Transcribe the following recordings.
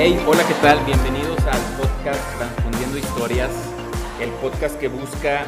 Hey, hola, ¿qué tal? Bienvenidos al podcast Transfundiendo Historias, el podcast que busca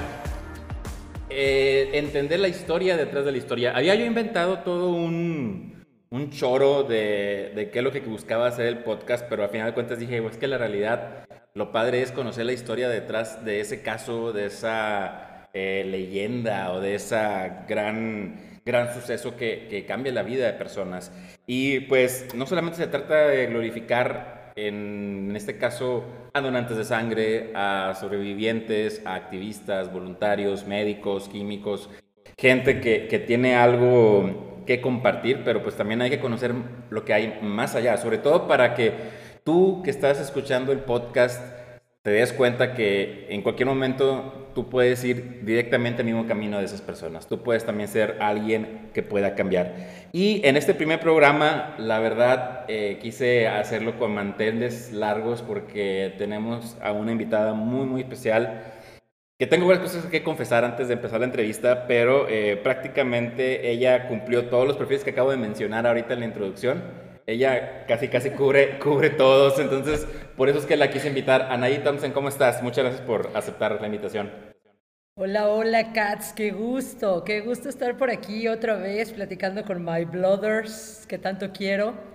eh, entender la historia detrás de la historia. Había yo inventado todo un, un choro de, de, qué es lo que buscaba hacer el podcast, pero al final de cuentas dije, es que la realidad, lo padre es conocer la historia detrás de ese caso, de esa eh, leyenda o de esa gran gran suceso que, que cambia la vida de personas. Y pues no solamente se trata de glorificar en, este caso, a donantes de sangre, a sobrevivientes, a activistas, voluntarios, médicos, químicos, gente que, que tiene algo que compartir, pero pues también hay que conocer lo que hay más allá, sobre todo para que tú que estás escuchando el podcast te des cuenta que en cualquier momento tú puedes ir directamente al mismo camino de esas personas. Tú puedes también ser alguien que pueda cambiar. Y en este primer programa, la verdad, eh, quise hacerlo con manteles largos porque tenemos a una invitada muy, muy especial. Que tengo varias cosas que confesar antes de empezar la entrevista, pero eh, prácticamente ella cumplió todos los perfiles que acabo de mencionar ahorita en la introducción ella casi casi cubre, cubre todos, entonces por eso es que la quise invitar. Anaí Thompson, ¿cómo estás? Muchas gracias por aceptar la invitación. Hola, hola Cats, qué gusto, qué gusto estar por aquí otra vez platicando con My Blooders, que tanto quiero.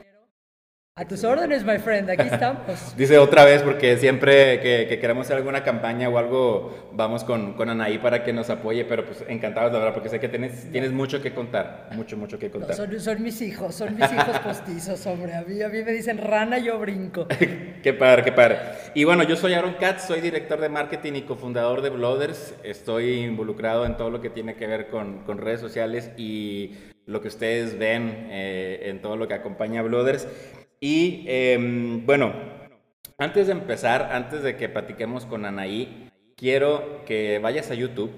A tus órdenes, my friend, aquí estamos. Dice otra vez, porque siempre que, queremos hacer alguna campaña o algo, vamos con, con, Anaí para que nos apoye, pero pues encantados de verdad, porque sé que tienes, tienes mucho que contar, mucho, mucho que contar. son, son, mis hijos, son mis hijos postizos, hombre. A mí, a mí me dicen rana, yo brinco. qué padre, qué padre. Y bueno, yo soy Aaron Katz, soy director de marketing y cofundador de Blooders. Estoy involucrado en todo lo que tiene que ver con, con redes sociales y lo que ustedes ven eh, en todo lo que acompaña a Blooders. Y em, bueno, antes de empezar, antes de que platiquemos con Anaí, quiero que vayas a YouTube.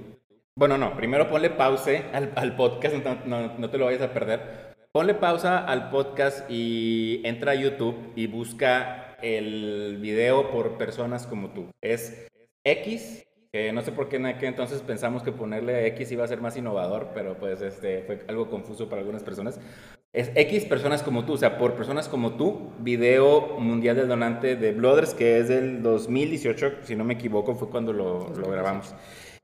Bueno, no, primero ponle pause al, podcast, no, te lo vayas a perder. Ponle pausa al podcast y entra a YouTube y busca el video por personas como tú. Es X, no sé por qué en aquel entonces pensamos que ponerle X iba a ser más innovador, pero pues este fue algo confuso para algunas personas. Es X personas como tú, o sea, por personas como tú, video mundial del donante de Blooders, que es del 2018, si no me equivoco, fue cuando lo, lo grabamos.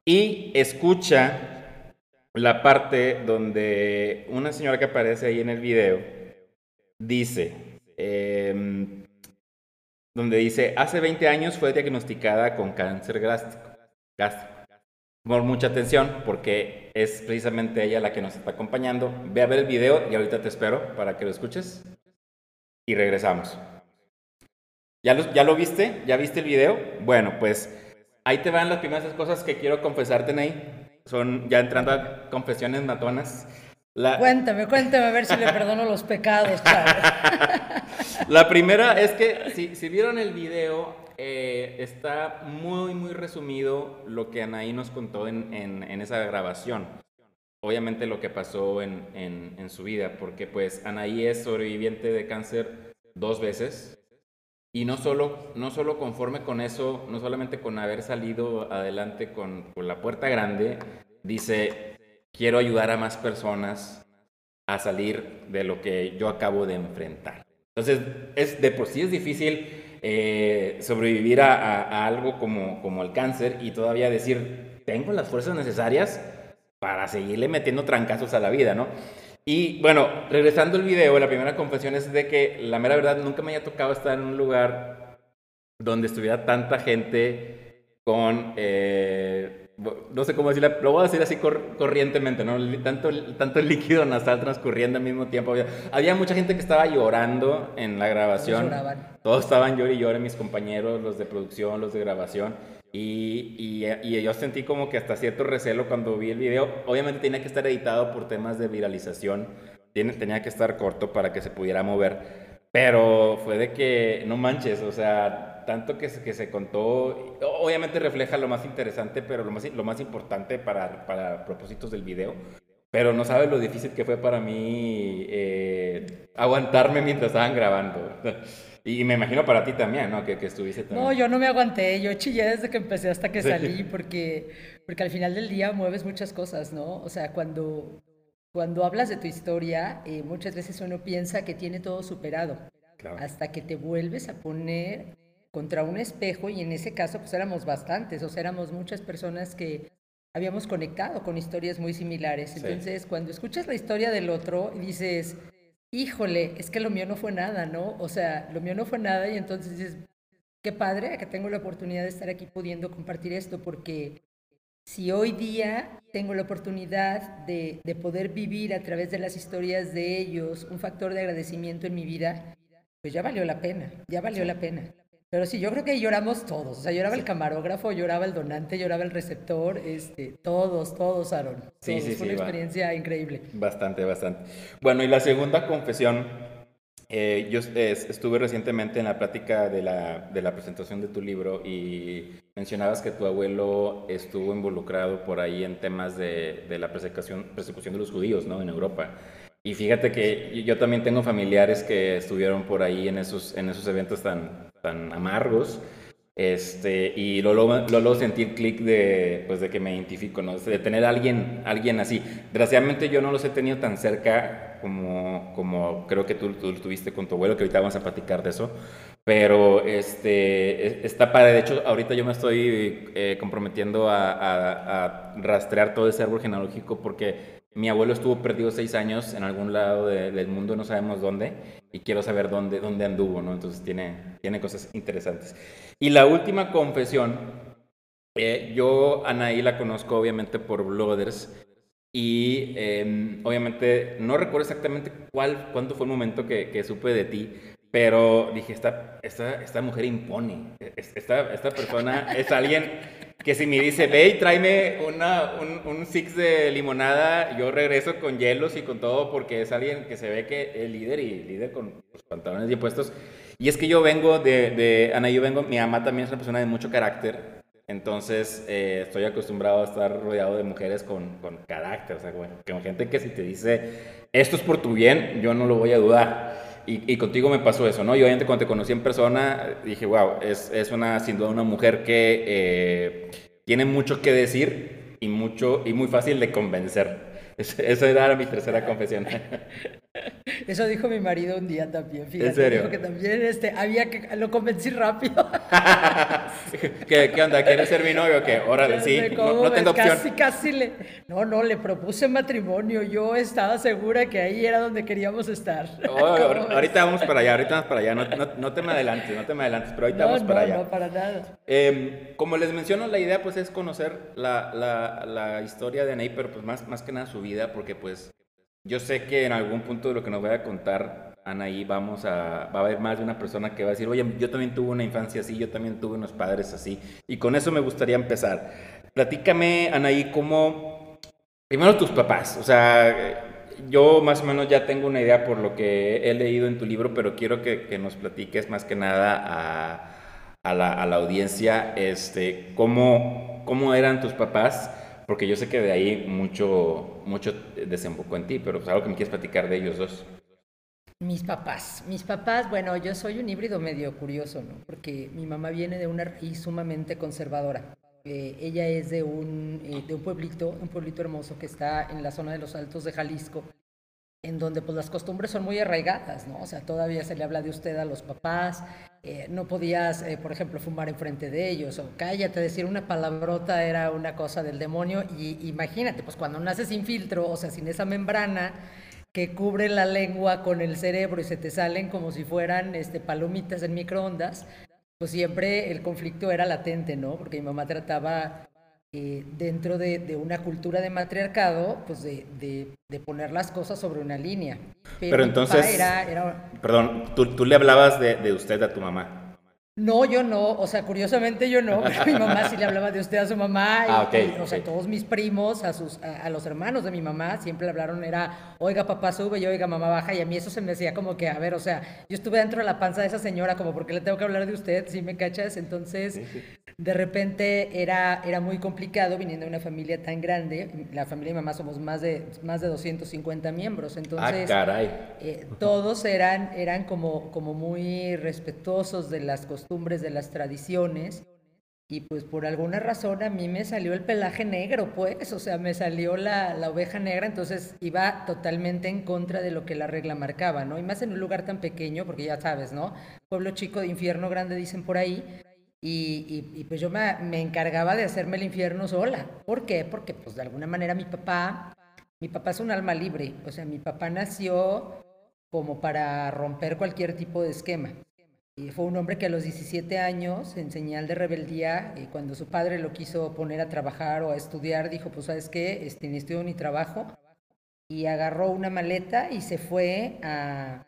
Y escucha la parte donde una señora que aparece ahí en el video dice, em, donde dice, hace 20 años fue diagnosticada con cáncer gástrico. gástrico por mucha atención porque es precisamente ella la que nos está acompañando. Ve a ver el video y ahorita te espero para que lo escuches y regresamos. ¿Ya lo, ¿Ya lo viste? ¿Ya viste el video? Bueno, pues ahí te van las primeras cosas que quiero confesarte, Ney. Son ya entrando a confesiones matonas. Cuéntame, cuéntame a ver si le perdono los pecados, Chávez. La primera es que si, si vieron el video, eh, está muy, muy resumido lo que Anaí nos contó en, en, esa grabación. Obviamente lo que pasó en, en, su vida, porque pues Anaí es sobreviviente de cáncer dos veces. Y no solo, no solo conforme con eso, no solamente con haber salido adelante con, con la puerta grande, dice, quiero ayudar a más personas a salir de lo que yo acabo de enfrentar. Entonces, es, de por sí es difícil eh, sobrevivir a, algo como, como el cáncer y todavía decir, tengo las fuerzas necesarias para seguirle metiendo trancazos a la vida, ¿no? Y bueno, regresando al video, la primera confesión es de que la mera verdad nunca me haya tocado estar en un lugar donde estuviera tanta gente con eh, no sé cómo decirlo, lo voy a decir así corrientemente, ¿no? Tanto, tanto el líquido nasal transcurriendo al mismo tiempo. Había, mucha gente que estaba llorando en la grabación. Todos estaban llorando y llorando, mis compañeros, los de producción, los de grabación. Y, y, y, yo sentí como que hasta cierto recelo cuando vi el video. Obviamente tenía que estar editado por temas de viralización. Tenía que estar corto para que se pudiera mover. Pero fue de que, no manches, o sea, tanto que se, que se contó, obviamente refleja lo más interesante, pero lo más, lo más importante para, para propósitos del video. Pero no sabes lo difícil que fue para mí eh, aguantarme mientras estaban grabando. Y me imagino para ti también, ¿no? Que, que estuviste también. No, yo no me aguanté. Yo chillé desde que empecé hasta que salí porque, porque al final del día mueves muchas cosas, ¿no? O sea, cuando, cuando hablas de tu historia, eh, muchas veces uno piensa que tiene todo superado hasta que te vuelves a poner contra un espejo y en ese caso pues éramos bastantes, o sea, éramos muchas personas que habíamos conectado con historias muy similares. Entonces, cuando escuchas la historia del otro, dices, híjole, es que lo mío no fue nada, ¿no? O sea, lo mío no fue nada y entonces dices, qué padre que tengo la oportunidad de estar aquí pudiendo compartir esto, porque si hoy día tengo la oportunidad de, de poder vivir a través de las historias de ellos un factor de agradecimiento en mi vida, pues ya valió la pena, ya valió la pena. Pero sí, yo creo que lloramos todos. O sea, lloraba el camarógrafo, lloraba el donante, lloraba el receptor, este, todos, todos, Aaron. Sí, sí, Fue una experiencia increíble. Bastante, bastante. Bueno, y la segunda confesión, eh, yo estuve recientemente en la plática de la, de la presentación de tu libro y mencionabas que tu abuelo estuvo involucrado por ahí en temas de, de la persecución, persecución de los judíos, ¿no? En Europa. Y fíjate que yo también tengo familiares que estuvieron por ahí en esos, en esos eventos tan, tan amargos. Este, y luego, luego sentir clic de, pues de que me identifico, ¿no? de tener a alguien, alguien así. Desgraciadamente yo no los he tenido tan cerca como, como creo que tú, tú tuviste con tu abuelo, que ahorita vamos a platicar de eso. Pero este, está padre. De hecho, ahorita yo me estoy eh, comprometiendo a, a, a, rastrear todo ese árbol genealógico porque mi abuelo estuvo perdido seis años en algún lado del mundo, no sabemos dónde, y quiero saber dónde, dónde anduvo, ¿no? Entonces tiene, tiene cosas interesantes. Y la última confesión, eh, yo Anaí la conozco obviamente por Blooders, y em, obviamente no recuerdo exactamente cuál, cuánto fue el momento que, que supe de ti, pero dije, esta, esta, esta mujer impone, esta, esta persona es alguien que si me dice, ve y tráeme una, un, un, six de limonada, yo regreso con hielos y con todo porque es alguien que se ve que es líder y líder con los pantalones bien puestos. Y es que yo vengo de, de Ana, yo vengo, mi mamá también es una persona de mucho carácter, entonces eh, estoy acostumbrado a estar rodeado de mujeres con, con carácter, o sea, bueno, con gente que si te dice, esto es por tu bien, yo no lo voy a dudar. Y, contigo me pasó eso, ¿no? Y obviamente cuando te conocí en persona, dije, wow, es, es una, sin duda una mujer que eh, tiene mucho que decir y, mucho, y muy fácil de convencer. Esa era mi tercera confesión. Eso dijo mi marido un día también, fíjate. ¿En serio? Dijo que también este, había que... Lo convencí rápido. ¿Qué, ¿Qué, onda? ¿Quieres ser mi novio o qué? Órale, sí, no, tengo opción. Casi, casi le... No, no, le propuse matrimonio. Yo estaba segura que ahí era donde queríamos estar. Oh, ahorita vamos para allá, ahorita vamos para allá. No, no, te me adelantes, no te me adelantes, pero ahorita vamos para allá. No, para nada. Eh, como les menciono, la idea pues es conocer la, la, la historia de Ney, pero pues más, más que nada su vida, porque pues yo sé que en algún punto de lo que nos vaya a contar Anaí vamos a, va a haber más de una persona que va a decir, oye, yo también tuve una infancia así, yo también tuve unos padres así. Y con eso me gustaría empezar. Platícame, Anaí, cómo, primero tus papás, o sea, yo más o menos ya tengo una idea por lo que he leído en tu libro, pero quiero que, nos platiques más que nada a, a, la, a la, audiencia, este, cómo, cómo eran tus papás porque yo sé que de ahí mucho, mucho desembocó en ti, pero pues algo que me quieres platicar de ellos dos. Mis papás, mis papás, bueno, yo soy un híbrido medio curioso, ¿no? Porque mi mamá viene de una raíz sumamente conservadora. Eh, ella es de un, eh, de un pueblito, un pueblito hermoso que está en la zona de los Altos de Jalisco, en donde pues las costumbres son muy arraigadas, ¿no? O sea, todavía se le habla de usted a los papás, eh, no podías, eh, por ejemplo, fumar enfrente de ellos, o cállate, decir una palabrota era una cosa del demonio, y imagínate, pues cuando naces sin filtro, o sea, sin esa membrana que cubre la lengua con el cerebro y se te salen como si fueran este, palomitas en microondas, pues siempre el conflicto era latente, ¿no? Porque mi mamá trataba eh, dentro de, una cultura de matriarcado, pues de, de, poner las cosas sobre una línea. Pero, entonces, era, perdón, tú, tú, le hablabas de, usted a tu mamá. No, yo no, o sea, curiosamente yo no, pero mi mamá sí le hablaba de usted a su mamá, y, ah, okay, o sea, todos mis primos, a, sus, a, los hermanos de mi mamá, siempre le hablaron, era, oiga papá sube y oiga mamá baja, y a mí eso se me decía como que, a ver, o sea, yo estuve dentro de la panza de esa señora, como, ¿por qué le tengo que hablar de usted? Si me cachas? Entonces, de repente era, era muy complicado viniendo de una familia tan grande, la familia de mi mamá somos más de, más de 250 miembros, entonces, ah, caray. Eh, todos eran, eran como, como muy respetuosos de las cosas costumbres, de las tradiciones. y pues por alguna razón a mí me salió el pelaje negro, pues, o sea, me salió la, la, oveja negra, entonces iba totalmente en contra de lo que la regla marcaba, ¿no? Y más en un lugar tan pequeño, porque ya sabes, ¿no? Pueblo chico de infierno grande, dicen por ahí. Y, pues yo me, me, encargaba de hacerme el infierno sola. ¿Por qué? Porque pues de alguna manera mi papá, mi papá es un alma libre, o sea, mi papá nació como para romper cualquier tipo de esquema. Y fue un hombre que a los 17 años, en señal de rebeldía, y cuando su padre lo quiso poner a trabajar o a estudiar, dijo, pues sabes qué, este, ni estudio ni trabajo, y agarró una maleta y se fue a,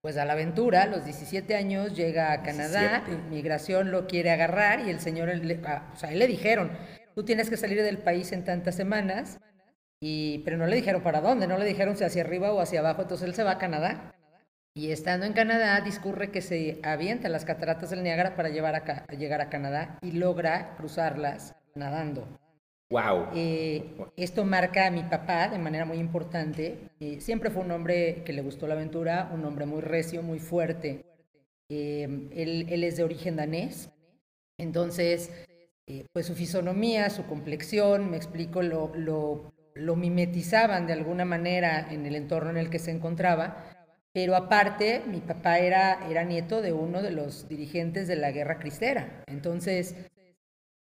pues a la aventura. A los 17 años llega a Canadá, migración lo quiere agarrar y el señor, le, o sea, él le dijeron, tú tienes que salir del país en tantas semanas, y, pero no le dijeron para dónde, no le dijeron si hacia arriba o hacia abajo, entonces él se va a Canadá y estando en Canadá, discurre que se avienta las cataratas del Niágara para llevar a, llegar a Canadá y logra cruzarlas nadando. Wow. Eh, esto marca a mi papá de manera muy importante. Eh, siempre fue un hombre que le gustó la aventura, un hombre muy recio, muy fuerte. Eh, él, él, es de origen danés. Entonces, pues su fisonomía, su complexión, me explico, lo, lo, lo mimetizaban de alguna manera en el entorno en el que se encontraba pero aparte, mi papá era, era nieto de uno de los dirigentes de la guerra cristera. Entonces,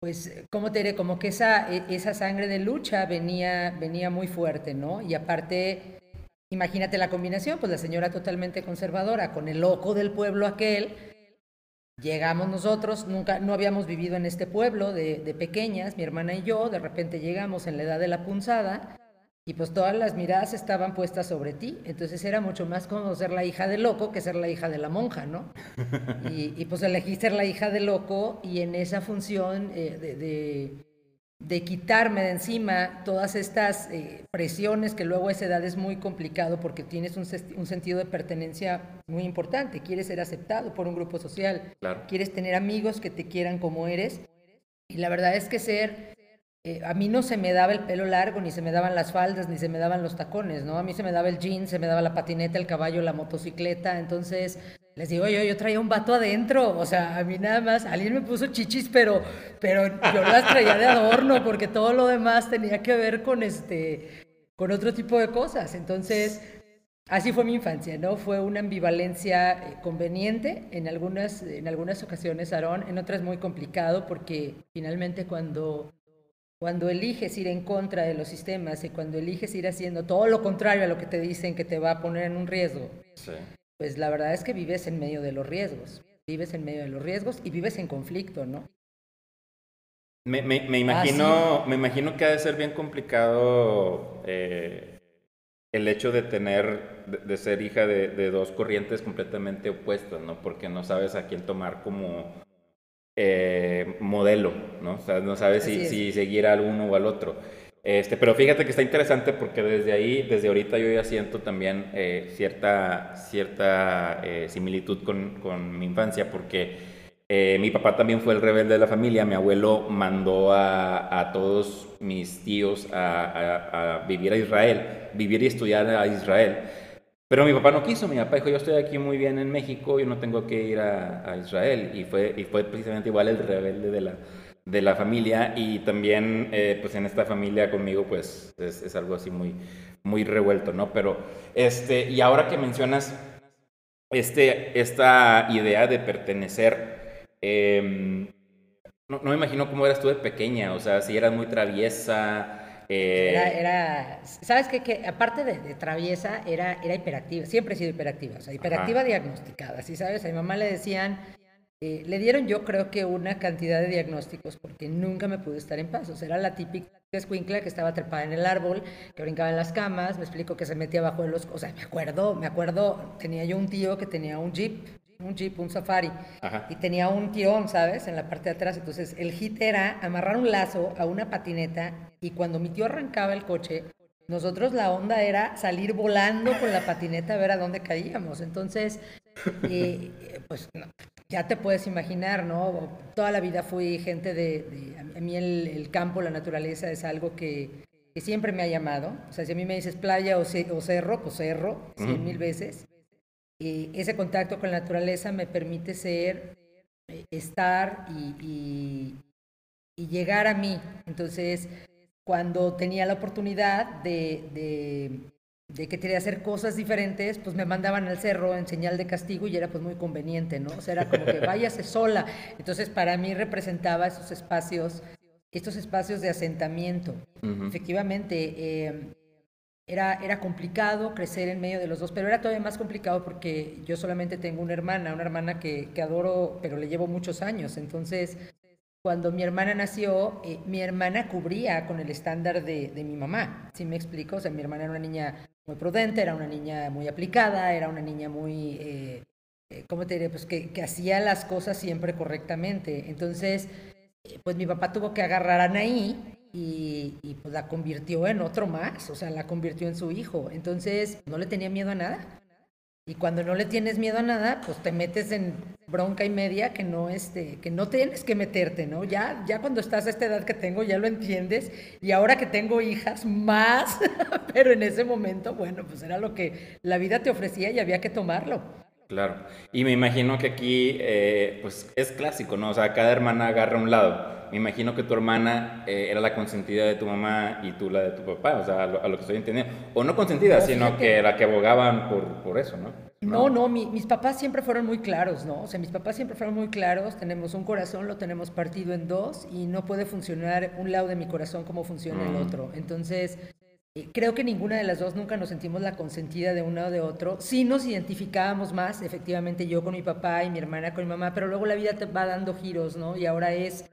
pues, ¿cómo te diré? Como que esa, e, esa sangre de lucha venía, venía muy fuerte, ¿no? Y aparte, imagínate la combinación, pues la señora totalmente conservadora con el loco del pueblo aquel. Llegamos nosotros, nunca, no habíamos vivido en este pueblo de, de pequeñas, mi hermana y yo, de repente llegamos en la edad de la punzada y pues todas las miradas estaban puestas sobre ti. Entonces era mucho más como ser la hija del loco que ser la hija de la monja, ¿no? Y, pues elegí ser la hija del loco y en esa función eh, de, de, quitarme de encima todas estas eh, presiones que luego a esa edad es muy complicado porque tienes un, un, sentido de pertenencia muy importante. Quieres ser aceptado por un grupo social. Quieres tener amigos que te quieran como eres. Y la verdad es que ser eh, a mí no se me daba el pelo largo, ni se me daban las faldas, ni se me daban los tacones, ¿no? A mí se me daba el jean, se me daba la patineta, el caballo, la motocicleta. Entonces, les digo yo, yo traía un vato adentro. O sea, a mí nada más, alguien me puso chichis, pero, pero yo las traía de adorno, porque todo lo demás tenía que ver con, este, con otro tipo de cosas. Entonces, así fue mi infancia, ¿no? Fue una ambivalencia eh, conveniente en algunas, en algunas ocasiones, Aarón, en otras muy complicado, porque finalmente cuando cuando eliges ir en contra de los sistemas y cuando eliges ir haciendo todo lo contrario a lo que te dicen que te va a poner en un riesgo, pues la verdad es que vives en medio de los riesgos. Vives en medio de los riesgos y vives en conflicto, ¿no? Me, me, imagino, me imagino que ha de ser bien complicado eh, el hecho de tener, de, ser hija de, de, dos corrientes completamente opuestas, ¿no? Porque no sabes a quién tomar como, eh, modelo, ¿no? O sea, no sabes si, si, seguir al uno o al otro. Este, pero fíjate que está interesante porque desde ahí, desde ahorita yo ya siento también eh, cierta, cierta eh, similitud con, con, mi infancia porque mi papá también fue el rebelde de la familia, mi abuelo mandó a, a todos mis tíos a, a, a, vivir a Israel, vivir y estudiar a Israel. Pero mi papá no quiso, mi papá dijo, yo estoy aquí muy bien en México, yo no tengo que ir a, Israel. Y fue, y fue precisamente igual el rebelde de la, de la familia. Y también, eh, pues en esta familia conmigo, pues es, algo así muy, muy revuelto, ¿no? Pero, este, y ahora que mencionas este, esta idea de pertenecer, em, no, no me imagino cómo eras tú de pequeña, o sea, si eras muy traviesa, eh, era, ¿sabes qué? Que aparte de, traviesa, era, era hiperactiva, siempre he sido hiperactiva, o sea, hiperactiva diagnosticada, ¿sí sabes? A mi mamá le decían, eh, le dieron yo creo que una cantidad de diagnósticos porque nunca me pude estar en paz, o sea, era la típica escuincla que estaba trepada en el árbol, que brincaba en las camas, me explico que se metía abajo de los... O sea, me acuerdo, me acuerdo, tenía yo un tío que tenía un jeep un jeep, un safari, y tenía un tirón, ¿sabes? En la parte de atrás. Entonces, el hit era amarrar un lazo a una patineta y cuando mi tío arrancaba el coche, nosotros la onda era salir volando con la patineta a ver a dónde caíamos. Entonces, eh, pues ya te puedes imaginar, ¿no? Toda la vida fui gente de... a mí el, campo, la naturaleza es algo que, siempre me ha llamado. O sea, si a mí me dices playa o, cerro, pues cerro, cien mil veces ese contacto con la naturaleza me permite ser estar y, y, llegar a mí. Entonces, cuando tenía la oportunidad de, de, que quería hacer cosas diferentes, pues me mandaban al cerro en señal de castigo y era pues muy conveniente, ¿no? O sea, era como que váyase sola. Entonces, para mí representaba esos espacios, estos espacios de asentamiento. Efectivamente, eh, era, era complicado crecer en medio de los dos, pero era todavía más complicado porque yo solamente tengo una hermana, una hermana que, que adoro, pero le llevo muchos años. Entonces, cuando mi hermana nació, eh, mi hermana cubría con el estándar de, de, mi mamá, ¿sí me explico? O sea, mi hermana era una niña muy prudente, era una niña muy aplicada, era una niña muy, eh, eh ¿cómo te diré? Pues que, que, hacía las cosas siempre correctamente. Entonces, eh, pues mi papá tuvo que agarrar a Anaí y, pues la convirtió en otro más, o sea, la convirtió en su hijo. Entonces, no le tenía miedo a nada. Y cuando no le tienes miedo a nada, pues te metes en bronca y media que no este, que no tienes que meterte, ¿no? Ya ya cuando estás a esta edad que tengo ya lo entiendes y ahora que tengo hijas más, pero en ese momento, bueno, pues era lo que la vida te ofrecía y había que tomarlo. Claro. Y me imagino que aquí, eh, pues es clásico, ¿no? O sea, cada hermana agarra un lado me imagino que tu hermana eh, era la consentida de tu mamá y tú la de tu papá, o sea, a lo, que estoy entendiendo. O no consentida, sino que la que abogaban por, por eso, ¿no? No, no, mis papás siempre fueron muy claros, ¿no? O sea, mis papás siempre fueron muy claros, tenemos un corazón, lo tenemos partido en dos y no puede funcionar un lado de mi corazón como funciona el mm. otro. Entonces, creo que ninguna de las dos nunca nos sentimos la consentida de uno o de otro. Sí nos identificábamos más, efectivamente, yo con mi papá y mi hermana con mi mamá, pero luego la vida te va dando giros, ¿no? Y ahora es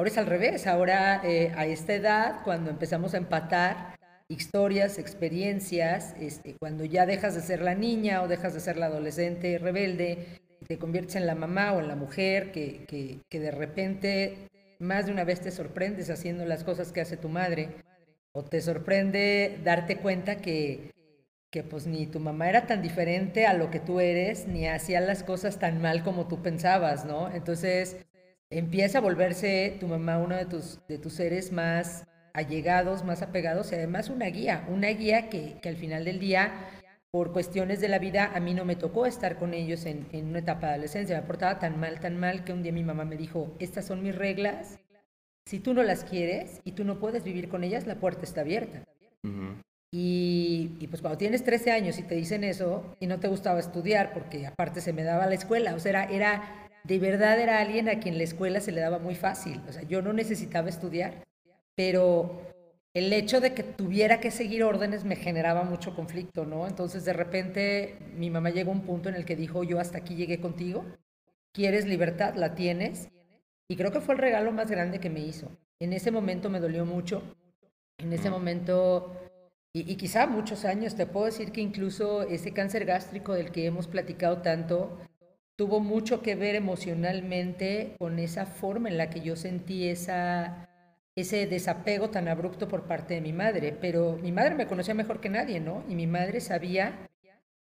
Ahora es al revés, ahora eh, a esta edad, cuando empezamos a empatar historias, experiencias, este, cuando ya dejas de ser la niña o dejas de ser la adolescente rebelde, te conviertes en la mamá o en la mujer que, que, de repente más de una vez te sorprendes haciendo las cosas que hace tu madre, o te sorprende darte cuenta que, que pues ni tu mamá era tan diferente a lo que tú eres, ni hacía las cosas tan mal como tú pensabas, ¿no? Entonces, empieza a volverse tu mamá uno de tus, de tus seres más allegados, más apegados y además una guía, una guía que, que al final del día, por cuestiones de la vida, a mí no me tocó estar con ellos en, en, una etapa de adolescencia. Me portaba tan mal, tan mal que un día mi mamá me dijo, estas son mis reglas, si tú no las quieres y tú no puedes vivir con ellas, la puerta está abierta. y, y, pues cuando tienes 13 años y te dicen eso y no te gustaba estudiar, porque aparte se me daba la escuela, o sea, era, era de verdad era alguien a quien la escuela se le daba muy fácil. O sea, yo no necesitaba estudiar, pero el hecho de que tuviera que seguir órdenes me generaba mucho conflicto, ¿no? Entonces, de repente, mi mamá llegó a un punto en el que dijo, yo hasta aquí llegué contigo, quieres libertad, la tienes. Y creo que fue el regalo más grande que me hizo. En ese momento me dolió mucho. En ese momento, y, y quizá muchos años, te puedo decir que incluso ese cáncer gástrico del que hemos platicado tanto, tuvo mucho que ver emocionalmente con esa forma en la que yo sentí esa, ese desapego tan abrupto por parte de mi madre. Pero mi madre me conocía mejor que nadie, ¿no? Y mi madre sabía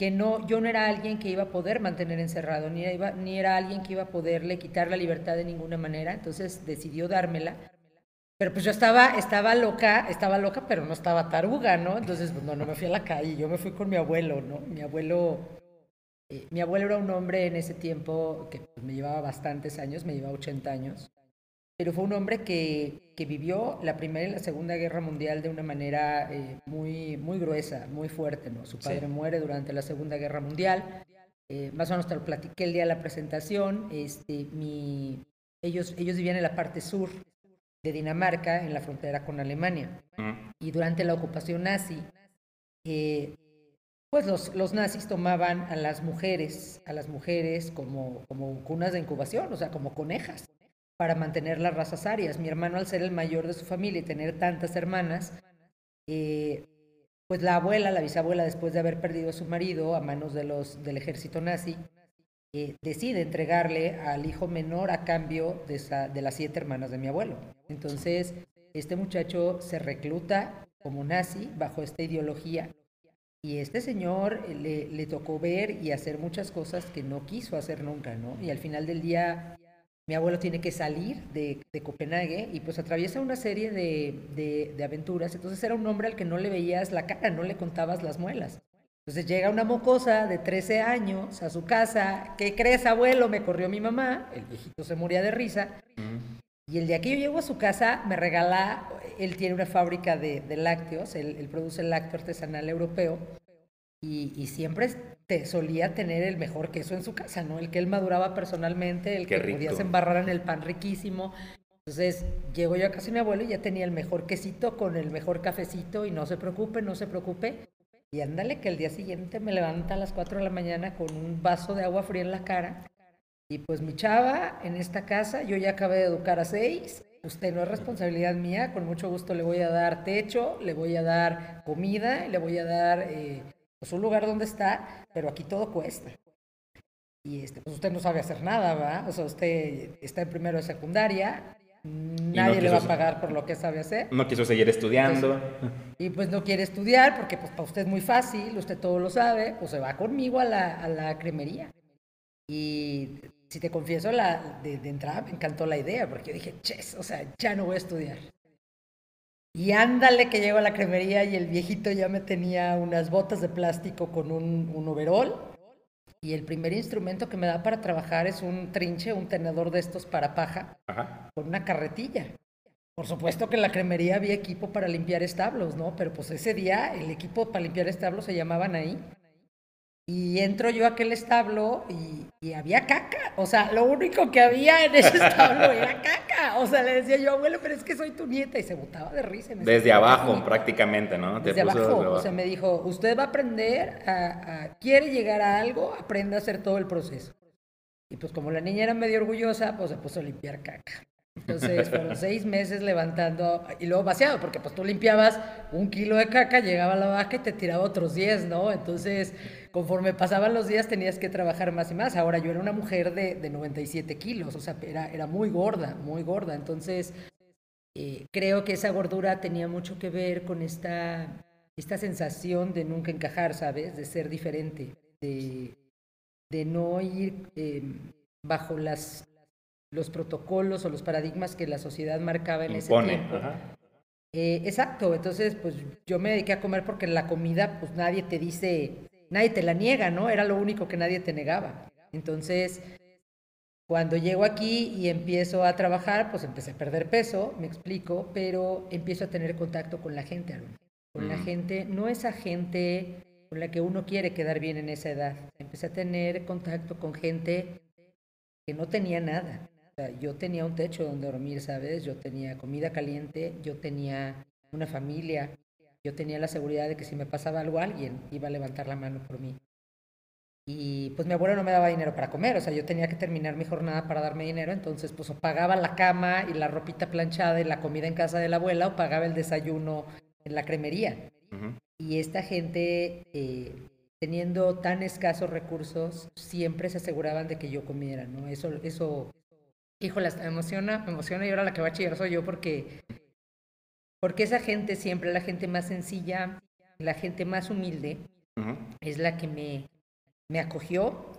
que no, yo no era alguien que iba a poder mantener encerrado, ni era, ni era alguien que iba a poderle quitar la libertad de ninguna manera, entonces decidió dármela. Pero pues yo estaba, estaba loca, estaba loca, pero no estaba taruga, ¿no? Entonces, pues no, no me fui a la calle, yo me fui con mi abuelo, ¿no? Mi abuelo eh, mi abuelo era un hombre en ese tiempo que pues, me llevaba bastantes años, me llevaba 80 años, pero fue un hombre que, que vivió la Primera y la Segunda Guerra Mundial de una manera eh, muy, muy gruesa, muy fuerte. ¿no? Su padre muere durante la Segunda Guerra Mundial. Eh, más o menos te lo platiqué el día de la presentación. Este, mi, ellos, ellos vivían en la parte sur de Dinamarca, en la frontera con Alemania. Y durante la ocupación nazi, eh, pues los, los, nazis tomaban a las mujeres, a las mujeres como, como cunas de incubación, o sea, como conejas, para mantener las razas arias. Mi hermano, al ser el mayor de su familia y tener tantas hermanas, eh, pues la abuela, la bisabuela, después de haber perdido a su marido a manos de los, del ejército nazi, eh, decide entregarle al hijo menor a cambio de, las siete hermanas de mi abuelo. Entonces, este muchacho se recluta como nazi bajo esta ideología y este señor le, le, tocó ver y hacer muchas cosas que no quiso hacer nunca, ¿no? Y al final del día, mi abuelo tiene que salir de, de Copenhague y pues atraviesa una serie de, de, de, aventuras. Entonces era un hombre al que no le veías la cara, no le contabas las muelas. Entonces llega una mocosa de 13 años a su casa. ¿Qué crees, abuelo? Me corrió mi mamá. El viejito se moría de risa. Y el día que yo llego a su casa, me regala, él tiene una fábrica de, lácteos, él, produce el lácteo artesanal europeo. Y, siempre te solía tener el mejor queso en su casa, ¿no? El que él maduraba personalmente, el que podías embarrar en el pan riquísimo. Entonces, llego yo a casa de mi abuelo y ya tenía el mejor quesito con el mejor cafecito y no se preocupe, no se preocupe. Y ándale que el día siguiente me levanta a las 4 de la mañana con un vaso de agua fría en la cara. Y pues mi chava, en esta casa, yo ya acabé de educar a seis. Usted no es responsabilidad mía, con mucho gusto le voy a dar techo, le voy a dar comida, le voy a dar eh, pues un lugar donde está, pero aquí todo cuesta. Y este, pues usted no sabe hacer nada, ¿va? O sea, usted está en primero de secundaria, Nadie le va a pagar por lo que sabe hacer. No quiso seguir estudiando. y pues no quiere estudiar porque pues para usted es muy fácil, usted todo lo sabe, pues se va conmigo a la, a la cremería. Y si te confieso, la, de, de, entrada me encantó la idea porque yo dije, ches, o sea, ya no voy a estudiar. Y ándale que llego a la cremería y el viejito ya me tenía unas botas de plástico con un, un overol y el primer instrumento que me da para trabajar es un trinche, un tenedor de estos para paja, con una carretilla. Por supuesto que en la cremería había equipo para limpiar establos, ¿no? Pero pues ese día el equipo para limpiar establos se llamaban ahí. Y entro yo a aquel establo y, había caca. O sea, lo único que había en ese establo era caca. O sea, le decía yo, abuelo, pero es que soy tu nieta. Y se botaba de risa. Desde abajo, prácticamente, ¿no? Desde abajo. O sea, me dijo, usted va a aprender a, quiere llegar a algo, aprenda a hacer todo el proceso. Y pues como la niña era medio orgullosa, pues se puso a limpiar caca. Entonces fueron seis meses levantando y luego vaciado, porque pues tú limpiabas un kilo de caca, llegaba a la vaca y te tiraba otros diez, ¿no? Entonces, conforme pasaban los días tenías que trabajar más y más. Ahora yo era una mujer de, de 97 kilos, o sea, era, era muy gorda, muy gorda. Entonces, eh, creo que esa gordura tenía mucho que ver con esta, esta sensación de nunca encajar, ¿sabes? De ser diferente, de, de no ir eh, bajo las los protocolos o los paradigmas que la sociedad marcaba en ese tiempo. Eh, exacto, entonces pues yo me dediqué a comer porque la comida pues nadie te dice, nadie te la niega, ¿no? Era lo único que nadie te negaba. Entonces, cuando llego aquí y empiezo a trabajar, pues empecé a perder peso, me explico, pero empiezo a tener contacto con la gente, con la mm. gente, no esa gente con la que uno quiere quedar bien en esa edad. Empecé a tener contacto con gente que no tenía nada, yo tenía un techo donde dormir, ¿sabes? Yo tenía comida caliente, yo tenía una familia, yo tenía la seguridad de que si me pasaba algo alguien iba a levantar la mano por mí. Y pues mi abuelo no me daba dinero para comer, o sea, yo tenía que terminar mi jornada para darme dinero, entonces pues o pagaba la cama y la ropita planchada y la comida en casa de la abuela o pagaba el desayuno en la cremería. Y esta gente, eh, teniendo tan escasos recursos, siempre se aseguraban de que yo comiera, ¿no? Eso, eso híjole, me emociona, me emociona y ahora la que va a chillar soy yo porque, porque esa gente siempre, la gente más sencilla, la gente más humilde, es la que me, me acogió,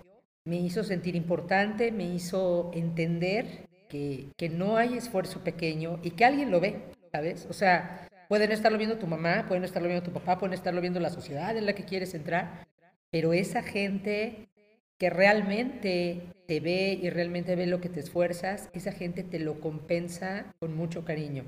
me hizo sentir importante, me hizo entender que, que no hay esfuerzo pequeño y que alguien lo ve, ¿sabes? O sea, pueden estarlo viendo tu mamá, pueden estarlo viendo tu papá, pueden estarlo viendo la sociedad en la que quieres entrar, pero esa gente que realmente te ve y realmente ve lo que te esfuerzas, esa gente te lo compensa con mucho cariño.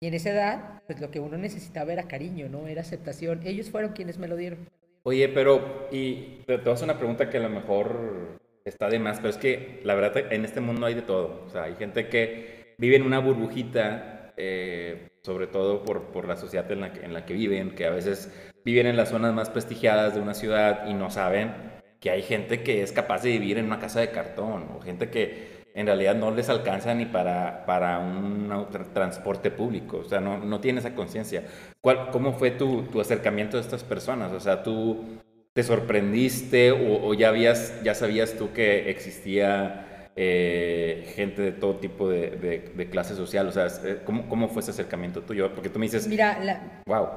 Y en esa edad, pues lo que uno necesitaba era cariño, ¿no? Era aceptación. Ellos fueron quienes me lo dieron. Oye, pero, y te a hacer una pregunta que a lo mejor está de más, pero es que la verdad en este mundo hay de todo. O sea, hay gente que vive en una burbujita, eh, sobre todo por, por la sociedad en la, que, en la que viven, que a veces viven en las zonas más prestigiadas de una ciudad y no saben que hay gente que es capaz de vivir en una casa de cartón o gente que en realidad no les alcanza ni para, para un transporte público, o sea, no, no tiene esa conciencia. ¿Cómo fue tu, tu, acercamiento a estas personas? O sea, ¿tú te sorprendiste o, ya, habías, ya sabías tú que existía eh, gente de todo tipo de, de, clase social? O sea, ¿cómo, ¿cómo, fue ese acercamiento tuyo? Porque tú me dices, Mira, la... wow.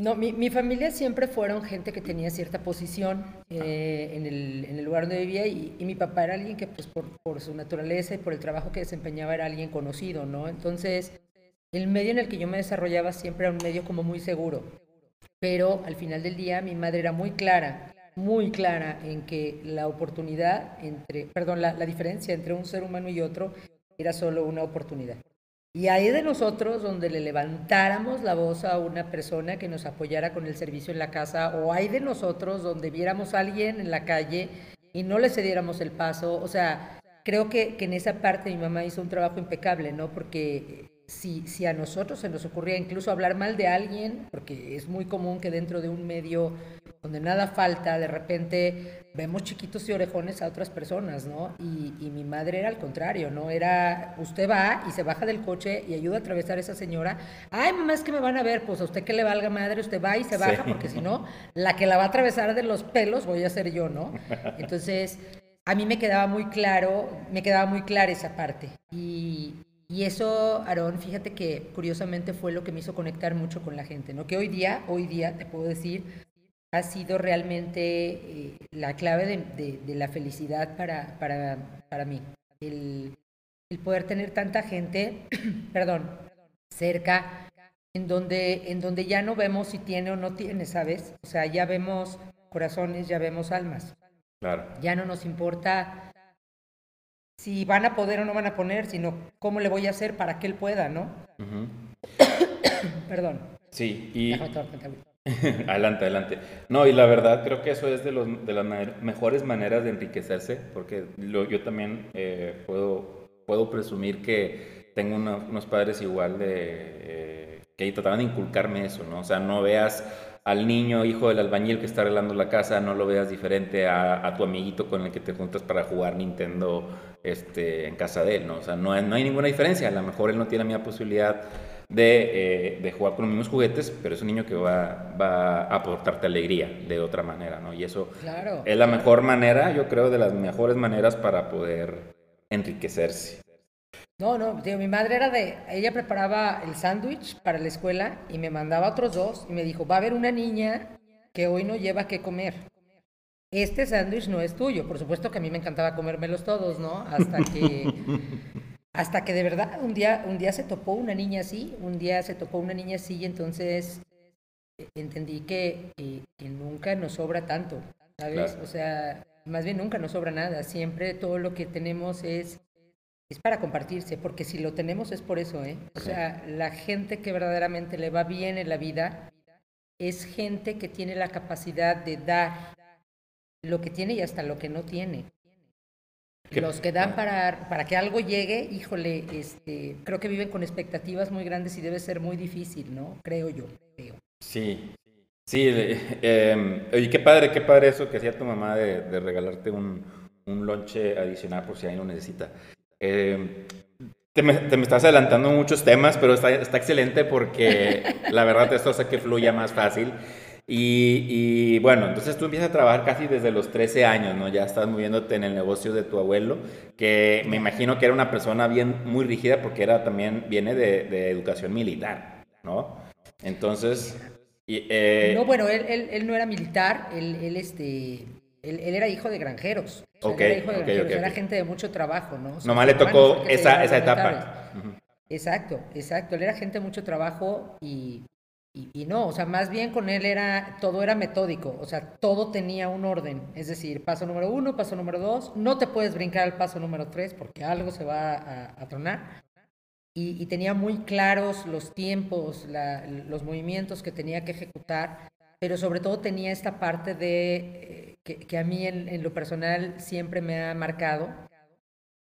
No, mi, mi, familia siempre fueron gente que tenía cierta posición eh, en, el, en, el, lugar donde vivía y, y, mi papá era alguien que pues por, por, su naturaleza y por el trabajo que desempeñaba era alguien conocido, ¿no? Entonces, el medio en el que yo me desarrollaba siempre era un medio como muy seguro. pero al final del día mi madre era muy clara, muy clara en que la oportunidad entre, perdón, la, la diferencia entre un ser humano y otro era solo una oportunidad. Y ahí de nosotros donde le levantáramos la voz a una persona que nos apoyara con el servicio en la casa, o hay de nosotros donde viéramos a alguien en la calle y no le cediéramos el paso. O sea, creo que, que en esa parte mi mamá hizo un trabajo impecable, ¿no? Porque si, si a nosotros se nos ocurría incluso hablar mal de alguien, porque es muy común que dentro de un medio donde nada falta, de repente vemos chiquitos y orejones a otras personas, ¿no? Y, y, mi madre era al contrario, ¿no? Era, usted va y se baja del coche y ayuda a atravesar a esa señora. Ay, mamá, es que me van a ver, pues a usted que le valga madre, usted va y se baja, porque si no, la que la va a atravesar de los pelos voy a ser yo, ¿no? Entonces, a mí me quedaba muy claro, me quedaba muy clara esa parte. Y, y eso, Aarón, fíjate que curiosamente fue lo que me hizo conectar mucho con la gente, ¿no? Que hoy día, hoy día, te puedo decir, ha sido realmente eh, la clave de, de, de, la felicidad para, para, para mí. El, el, poder tener tanta gente, perdón, cerca, en donde, en donde ya no vemos si tiene o no tiene, ¿sabes? O sea, ya vemos corazones, ya vemos almas. Claro. Ya no nos importa si van a poder o no van a poner, sino cómo le voy a hacer para que él pueda, ¿no? Uh -huh. Perdón. Sí, y... adelante, adelante. No, y la verdad creo que eso es de, los, las mejores maneras de enriquecerse, porque yo también eh, puedo, puedo presumir que tengo unos padres igual de... Eh, que trataban de inculcarme eso, ¿no? O sea, no veas al niño hijo del albañil que está arreglando la casa, no lo veas diferente a, a, tu amiguito con el que te juntas para jugar Nintendo este, en casa de él, ¿no? O sea, no no hay ninguna diferencia. A lo mejor él no tiene la misma posibilidad de, eh, de, jugar con los mismos juguetes, pero es un niño que va, va a aportarte alegría de otra manera, ¿no? Y eso claro. es la mejor manera, yo creo, de las mejores maneras para poder enriquecerse. No, no, tío, mi madre era de, ella preparaba el sándwich para la escuela y me mandaba otros dos y me dijo, va a haber una niña que hoy no lleva qué comer. Este sándwich no es tuyo. Por supuesto que a mí me encantaba comérmelos todos, ¿no? Hasta que, hasta que de verdad un día, un día se topó una niña así, un día se topó una niña así y entonces entendí que, que, que nunca nos sobra tanto, ¿sabes? Claro. O sea, más bien nunca nos sobra nada. Siempre todo lo que tenemos es es para compartirse, porque si lo tenemos es por eso, ¿eh? O sea, la gente que verdaderamente le va bien en la vida es gente que tiene la capacidad de dar lo que tiene y hasta lo que no tiene. ¿Qué? Los que dan para, para que algo llegue, híjole, este, creo que viven con expectativas muy grandes y debe ser muy difícil, ¿no? Creo yo, creo. Sí, sí, eh, oye, qué padre, qué padre eso que hacía tu mamá de, de regalarte un, un lonche adicional por si alguien lo necesita. Eh, te, me, te, me, estás adelantando muchos temas, pero está, está excelente porque la verdad esto hace que fluya más fácil. Y, y, bueno, entonces tú empiezas a trabajar casi desde los 13 años, ¿no? Ya estás moviéndote en el negocio de tu abuelo, que me imagino que era una persona bien, muy rígida porque era también, viene de, de educación militar, ¿no? Entonces... Y, eh, no, bueno, él, él, él, no era militar, él, él este, él, él, era hijo de granjeros. O sea, okay, era hijo de okay, granjeros, okay, era gente de mucho trabajo, ¿no? O sea, Nomás le tocó esa, esa etapa. Uh -huh. Exacto, exacto. Él era gente de mucho trabajo y, y, y, no, o sea, más bien con él era, todo era metódico, o sea, todo tenía un orden. Es decir, paso número uno, paso número dos, no te puedes brincar al paso número tres porque algo se va a, a tronar. Y, y, tenía muy claros los tiempos, la, los movimientos que tenía que ejecutar, pero sobre todo tenía esta parte de... Eh, que, que a mí en, en, lo personal siempre me ha marcado.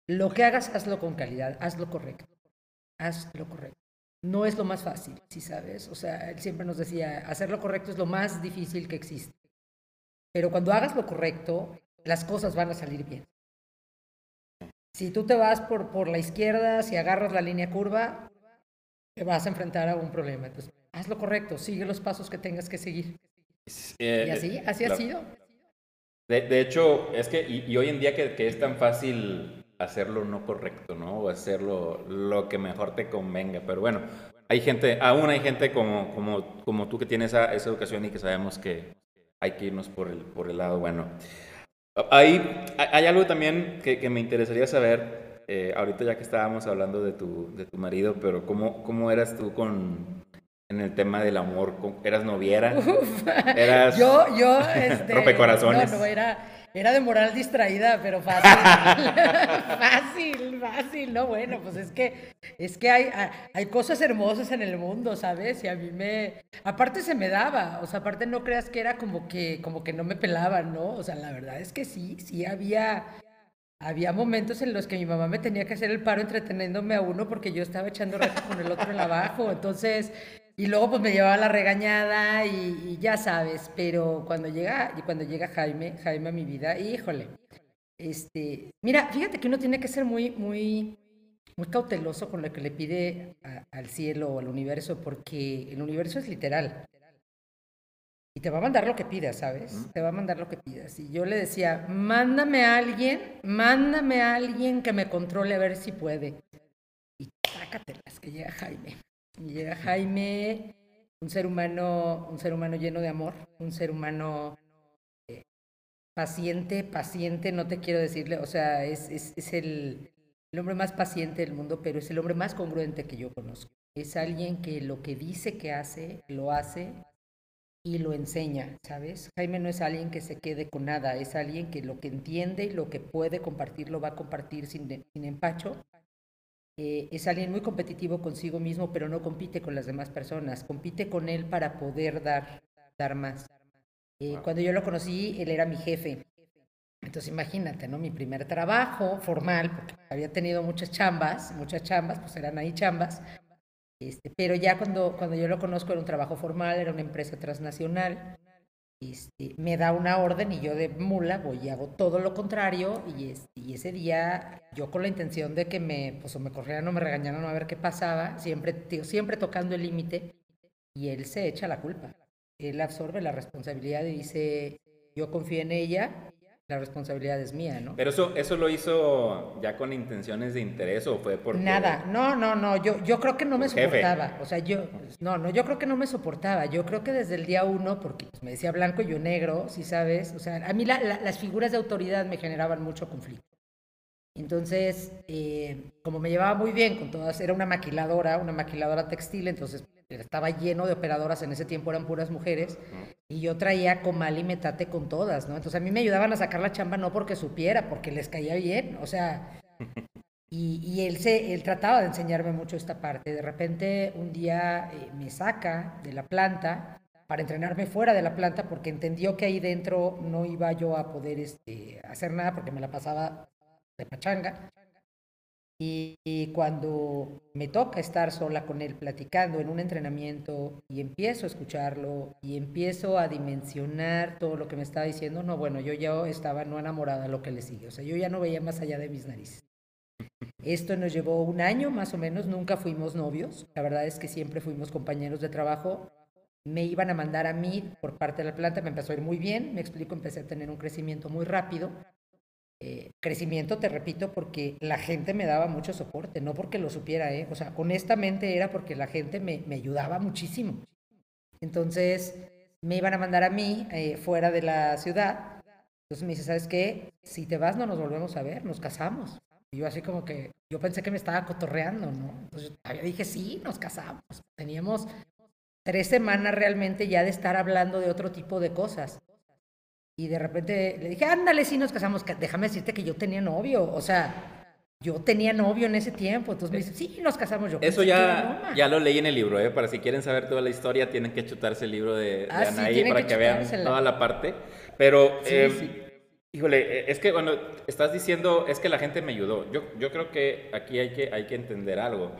Lo que hagas, hazlo con calidad, hazlo correcto. Haz lo correcto. No es lo más fácil, si ¿sí sabes. O sea, él siempre nos decía, hacer lo correcto es lo más difícil que existe. Pero cuando hagas lo correcto, las cosas van a salir bien. Si tú te vas por, por la izquierda, si agarras la línea curva, te vas a enfrentar a un problema. Entonces, haz lo correcto, sigue los pasos que tengas que seguir. Eh, y así, así la, ha sido. De, de, hecho, es que, y, y hoy en día que, que, es tan fácil hacerlo no correcto, ¿no? O hacerlo lo que mejor te convenga. Pero bueno, hay gente, aún hay gente como, como, como tú que tiene esa, esa educación y que sabemos que hay que irnos por el, por el lado bueno. Hay, hay algo también que, que me interesaría saber, eh, ahorita ya que estábamos hablando de tu, de tu marido, pero ¿cómo, cómo eras tú con, en el tema del amor? ¿Eras noviera? ¿Eras yo, yo, este, rompecorazones? No, no, era, era de moral distraída, pero fácil. fácil, fácil. No, bueno, pues es que, es que hay, hay cosas hermosas en el mundo, ¿sabes? Y a mí me... Aparte se me daba, o sea, aparte no creas que era como que, como que no me pelaban, ¿no? O sea, la verdad es que sí, sí había había momentos en los que mi mamá me tenía que hacer el paro entreteniéndome a uno porque yo estaba echando rato con el otro en abajo. Entonces, y luego pues me llevaba la regañada y, ya sabes, pero cuando llega, y cuando llega Jaime, Jaime a mi vida, híjole, este, mira, fíjate que uno tiene que ser muy, muy, muy cauteloso con lo que le pide al cielo o al universo, porque el universo es literal. Y te va a mandar lo que pidas, ¿sabes? Te va a mandar lo que pidas. Y yo le decía, mándame a alguien, mándame a alguien que me controle a ver si puede. Y sácatelas, que llega Jaime. Jaime, un ser humano, un ser humano lleno de amor, un ser humano eh, paciente, paciente, no te quiero decirle, o sea, es, es, el hombre más paciente del mundo, pero es el hombre más congruente que yo conozco. Es alguien que lo que dice que hace, lo hace y lo enseña, ¿sabes? Jaime no es alguien que se quede con nada, es alguien que lo que entiende y lo que puede compartir lo va a compartir sin, sin empacho. Eh, es alguien muy competitivo consigo mismo, pero no compite con las demás personas, compite con él para poder dar, dar más. Eh, cuando yo lo conocí, él era mi jefe. Entonces imagínate, ¿no? Mi primer trabajo formal, porque había tenido muchas chambas, muchas chambas, pues eran ahí chambas, este, pero ya cuando, cuando yo lo conozco era un trabajo formal, era una empresa transnacional. Este, me da una orden y yo de mula voy y hago todo lo contrario y, este, ese día yo con la intención de que me, pues, o me corrieran o me regañaran a ver qué pasaba, siempre, siempre tocando el límite y él se echa la culpa. Él absorbe la responsabilidad y dice, yo confío en ella la responsabilidad es mía, ¿no? Pero eso, eso lo hizo ya con intenciones de interés o fue por Nada, no, no, no, yo, yo creo que no me soportaba, o sea, yo, no, no, yo creo que no me soportaba, yo creo que desde el día uno, porque me decía blanco y yo negro, si sabes, o sea, a mí las figuras de autoridad me generaban mucho conflicto. Entonces, eh, como me llevaba muy bien con todas, era una maquiladora, una maquiladora textil, entonces estaba lleno de operadoras, en ese tiempo eran puras mujeres, y yo traía comal y metate con todas, ¿no? Entonces a mí me ayudaban a sacar la chamba no porque supiera, porque les caía bien, o sea, y, él, se, él trataba de enseñarme mucho esta parte. De repente un día eh, me saca de la planta para entrenarme fuera de la planta porque entendió que ahí dentro no iba yo a poder este, hacer nada porque me la pasaba de pachanga. Y, cuando me toca estar sola con él platicando en un entrenamiento y empiezo a escucharlo y empiezo a dimensionar todo lo que me estaba diciendo, no, bueno, yo ya estaba no enamorada de lo que le sigue, o sea, yo ya no veía más allá de mis narices. Esto nos llevó un año más o menos, nunca fuimos novios, la verdad es que siempre fuimos compañeros de trabajo. Me iban a mandar a mí por parte de la planta, me empezó a ir muy bien, me explico, empecé a tener un crecimiento muy rápido eh, crecimiento, te repito, porque la gente me daba mucho soporte, no porque lo supiera, ¿eh? o sea, honestamente era porque la gente me, me ayudaba muchísimo. Entonces, me iban a mandar a mí eh, fuera de la ciudad. Entonces me dice, ¿sabes qué? Si te vas no nos volvemos a ver, nos casamos. Yo así como que, yo pensé que me estaba cotorreando, ¿no? Entonces yo dije, sí, nos casamos. Teníamos tres semanas realmente ya de estar hablando de otro tipo de cosas. Y de repente le dije, ándale, sí nos casamos, déjame decirte que yo tenía novio, o sea, yo tenía novio en ese tiempo, entonces me dice, sí, nos casamos yo. Eso ya, ya lo leí en el libro, ¿eh? para si quieren saber toda la historia, tienen que chutarse el libro de, ah, Anaí para que, vean toda la parte. Pero, eh, híjole, eh, es que cuando estás diciendo, es que la gente me ayudó, yo, yo creo que aquí hay que, hay que entender algo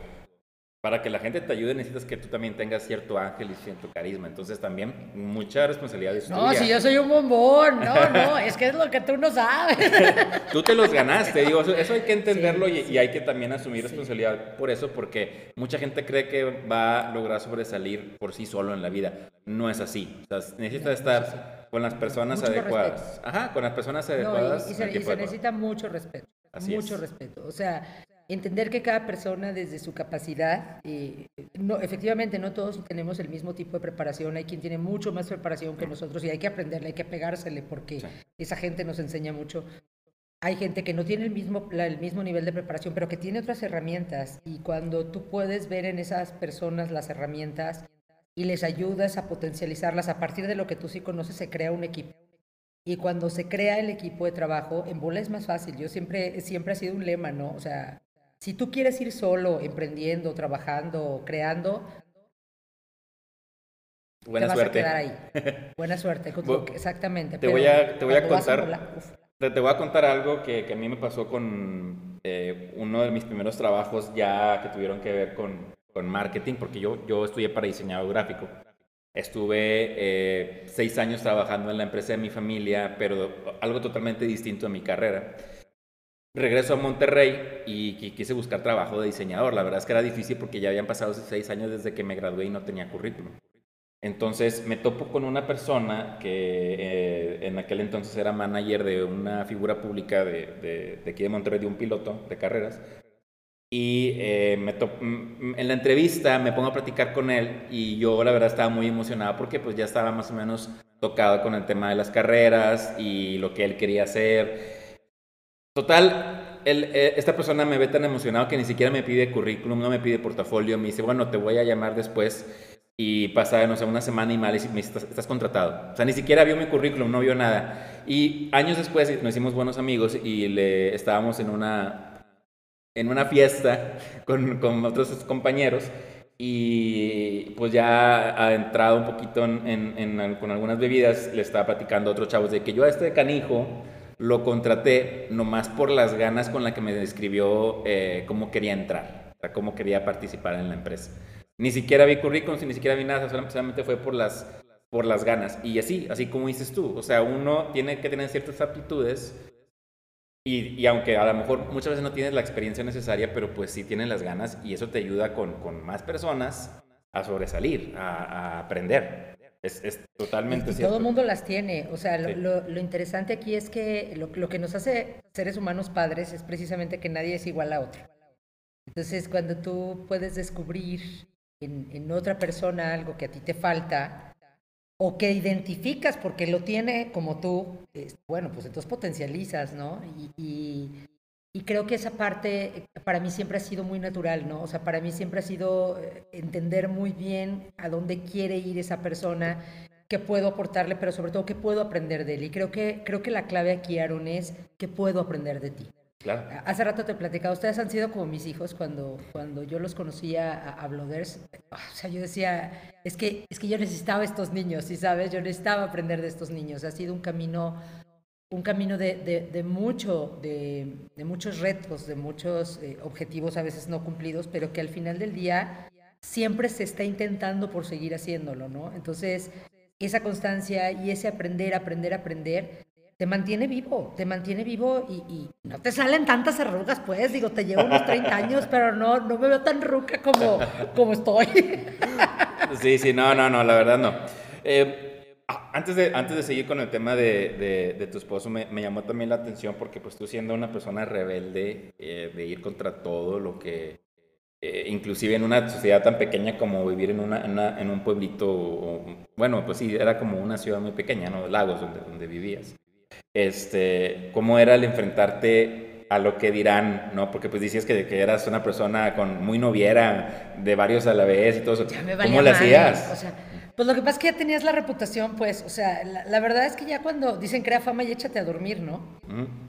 para que la gente te ayude necesitas que tú también tengas cierto ángel y cierto carisma. Entonces también mucha responsabilidad es No, si yo soy un bombón, no, no, es que es lo que tú no sabes. tú te los ganaste, digo, eso, hay que entenderlo y, hay que también asumir responsabilidad por eso, porque mucha gente cree que va a lograr sobresalir por sí solo en la vida. No es así. O sea, necesitas estar con las personas adecuadas. Ajá, con las personas adecuadas. y, se, necesita mucho respeto. mucho respeto. O sea, entender que cada persona desde su capacidad, eh, no, efectivamente no todos tenemos el mismo tipo de preparación, hay quien tiene mucho más preparación que nosotros y hay que aprenderle, hay que pegársele porque esa gente nos enseña mucho. Hay gente que no tiene el mismo, el mismo nivel de preparación, pero que tiene otras herramientas y cuando tú puedes ver en esas personas las herramientas, y les ayudas a potencializarlas. A partir de lo que tú sí conoces, se crea un equipo. Y cuando se crea el equipo de trabajo, en bola es más fácil. Yo siempre, siempre ha sido un lema, ¿no? O sea, si tú quieres ir solo, emprendiendo, trabajando, creando, Buena te vas suerte. a quedar ahí. Buena suerte, exactamente. Te voy a, te voy a contar, te, te, voy a contar algo que, que a mí me pasó con eh, uno de mis primeros trabajos ya que tuvieron que ver con, con marketing, porque yo, yo estudié para diseñador gráfico. Estuve eh, seis años trabajando en la empresa de mi familia, pero algo totalmente distinto a mi carrera. Regreso a Monterrey y quise buscar trabajo de diseñador. La verdad es que era difícil porque ya habían pasado seis años desde que me gradué y no tenía currículum. Entonces me topo con una persona que eh, en aquel entonces era manager de una figura pública de, de, de aquí de Monterrey, de un piloto de carreras. Y eh, me en la entrevista me pongo a platicar con él y yo la verdad estaba muy emocionado porque pues ya estaba más o menos tocado con el tema de las carreras y lo que él quería hacer. Total, eh, esta persona me ve tan emocionado que ni siquiera me pide currículum, no me pide portafolio, me dice, bueno, te voy a llamar después y pasa, no sé, una semana y mal y me dice, estás, contratado. O sea, ni siquiera vio mi currículum, no vio nada. Y años después nos hicimos buenos amigos y le estábamos en una, en una fiesta con, con otros compañeros y pues ya ha entrado un poquito con algunas bebidas, le estaba platicando a otros chavos de que yo a este canijo lo contraté nomás por las ganas con las que me describió eh, cómo quería entrar, cómo quería participar en la empresa. Ni siquiera vi currículum, ni siquiera vi nada, solamente fue por las, por las ganas. Y así, así como dices tú, o sea, uno tiene que tener ciertas aptitudes y, y, aunque a lo mejor muchas veces no tienes la experiencia necesaria, pero pues sí tienes las ganas y eso te ayuda con, con más personas a sobresalir, a aprender. Es, es, totalmente y cierto. Todo el mundo las tiene. O sea, sí. lo, lo, interesante aquí es que lo, lo, que nos hace seres humanos padres es precisamente que nadie es igual a otro. Entonces, cuando tú puedes descubrir en, en, otra persona algo que a ti te falta o que identificas porque lo tiene como tú, es, bueno, pues entonces potencializas, ¿no? Y, y, y, creo que esa parte para mí siempre ha sido muy natural, ¿no? O sea, para mí siempre ha sido eh, entender muy bien a dónde quiere ir esa persona, qué puedo aportarle, pero sobre todo qué puedo aprender de él. Y creo que, creo que la clave aquí, Aaron, es qué puedo aprender de ti. Claro. Hace rato te platicaba, ustedes han sido como mis hijos cuando, cuando yo los conocía a, a Blooders. O sea, yo decía, es que, es que yo necesitaba estos niños, ¿sí sabes? Yo necesitaba aprender de estos niños. Ha sido un camino, un camino de, de, de mucho, de, de, muchos retos, de muchos eh, objetivos a veces no cumplidos, pero que al final del día siempre se está intentando por seguir haciéndolo, ¿no? Entonces, esa constancia y ese aprender, aprender, aprender, te mantiene vivo, te mantiene vivo y, y, no te salen tantas arrugas, pues, digo, te llevo unos 30 años, pero no, no me veo tan ruca como, como estoy. Sí, sí, no, no, no, la verdad no. Eh, antes, de, antes de seguir con el tema de, de, de tu esposo, me, me, llamó también la atención porque pues tú siendo una persona rebelde, eh, de ir contra todo lo que, eh, inclusive en una sociedad tan pequeña como vivir en, una, en, una, en un pueblito, o, bueno, pues sí, era como una ciudad muy pequeña, ¿no? Lagos donde, donde vivías este, cómo era el enfrentarte a lo que dirán, ¿no? Porque pues decías que, que eras una persona con muy noviera, de varios a la vez y todo eso. Ya me ¿Cómo lo hacías? O sea, pues lo que pasa es que ya tenías la reputación, pues, o sea, la, la, verdad es que ya cuando dicen crea fama y échate a dormir, ¿no? Mm.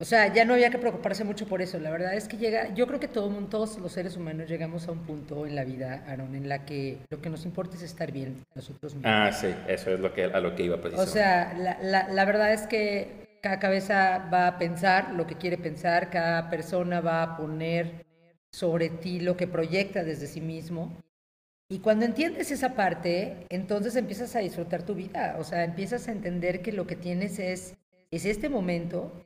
O sea, ya no había que preocuparse mucho por eso. La verdad es que llega, yo creo que todo, todos los seres humanos llegamos a un punto en la vida, Aaron, en la que lo que nos importa es estar bien nosotros mismos. Ah, sí, eso es lo que, a lo que iba precisamente. O sea, la, la, la verdad es que cada cabeza va a pensar lo que quiere pensar, cada persona va a poner sobre ti lo que proyecta desde sí mismo. Y cuando entiendes esa parte, entonces empiezas a disfrutar tu vida. O sea, empiezas a entender que lo que tienes es, es este momento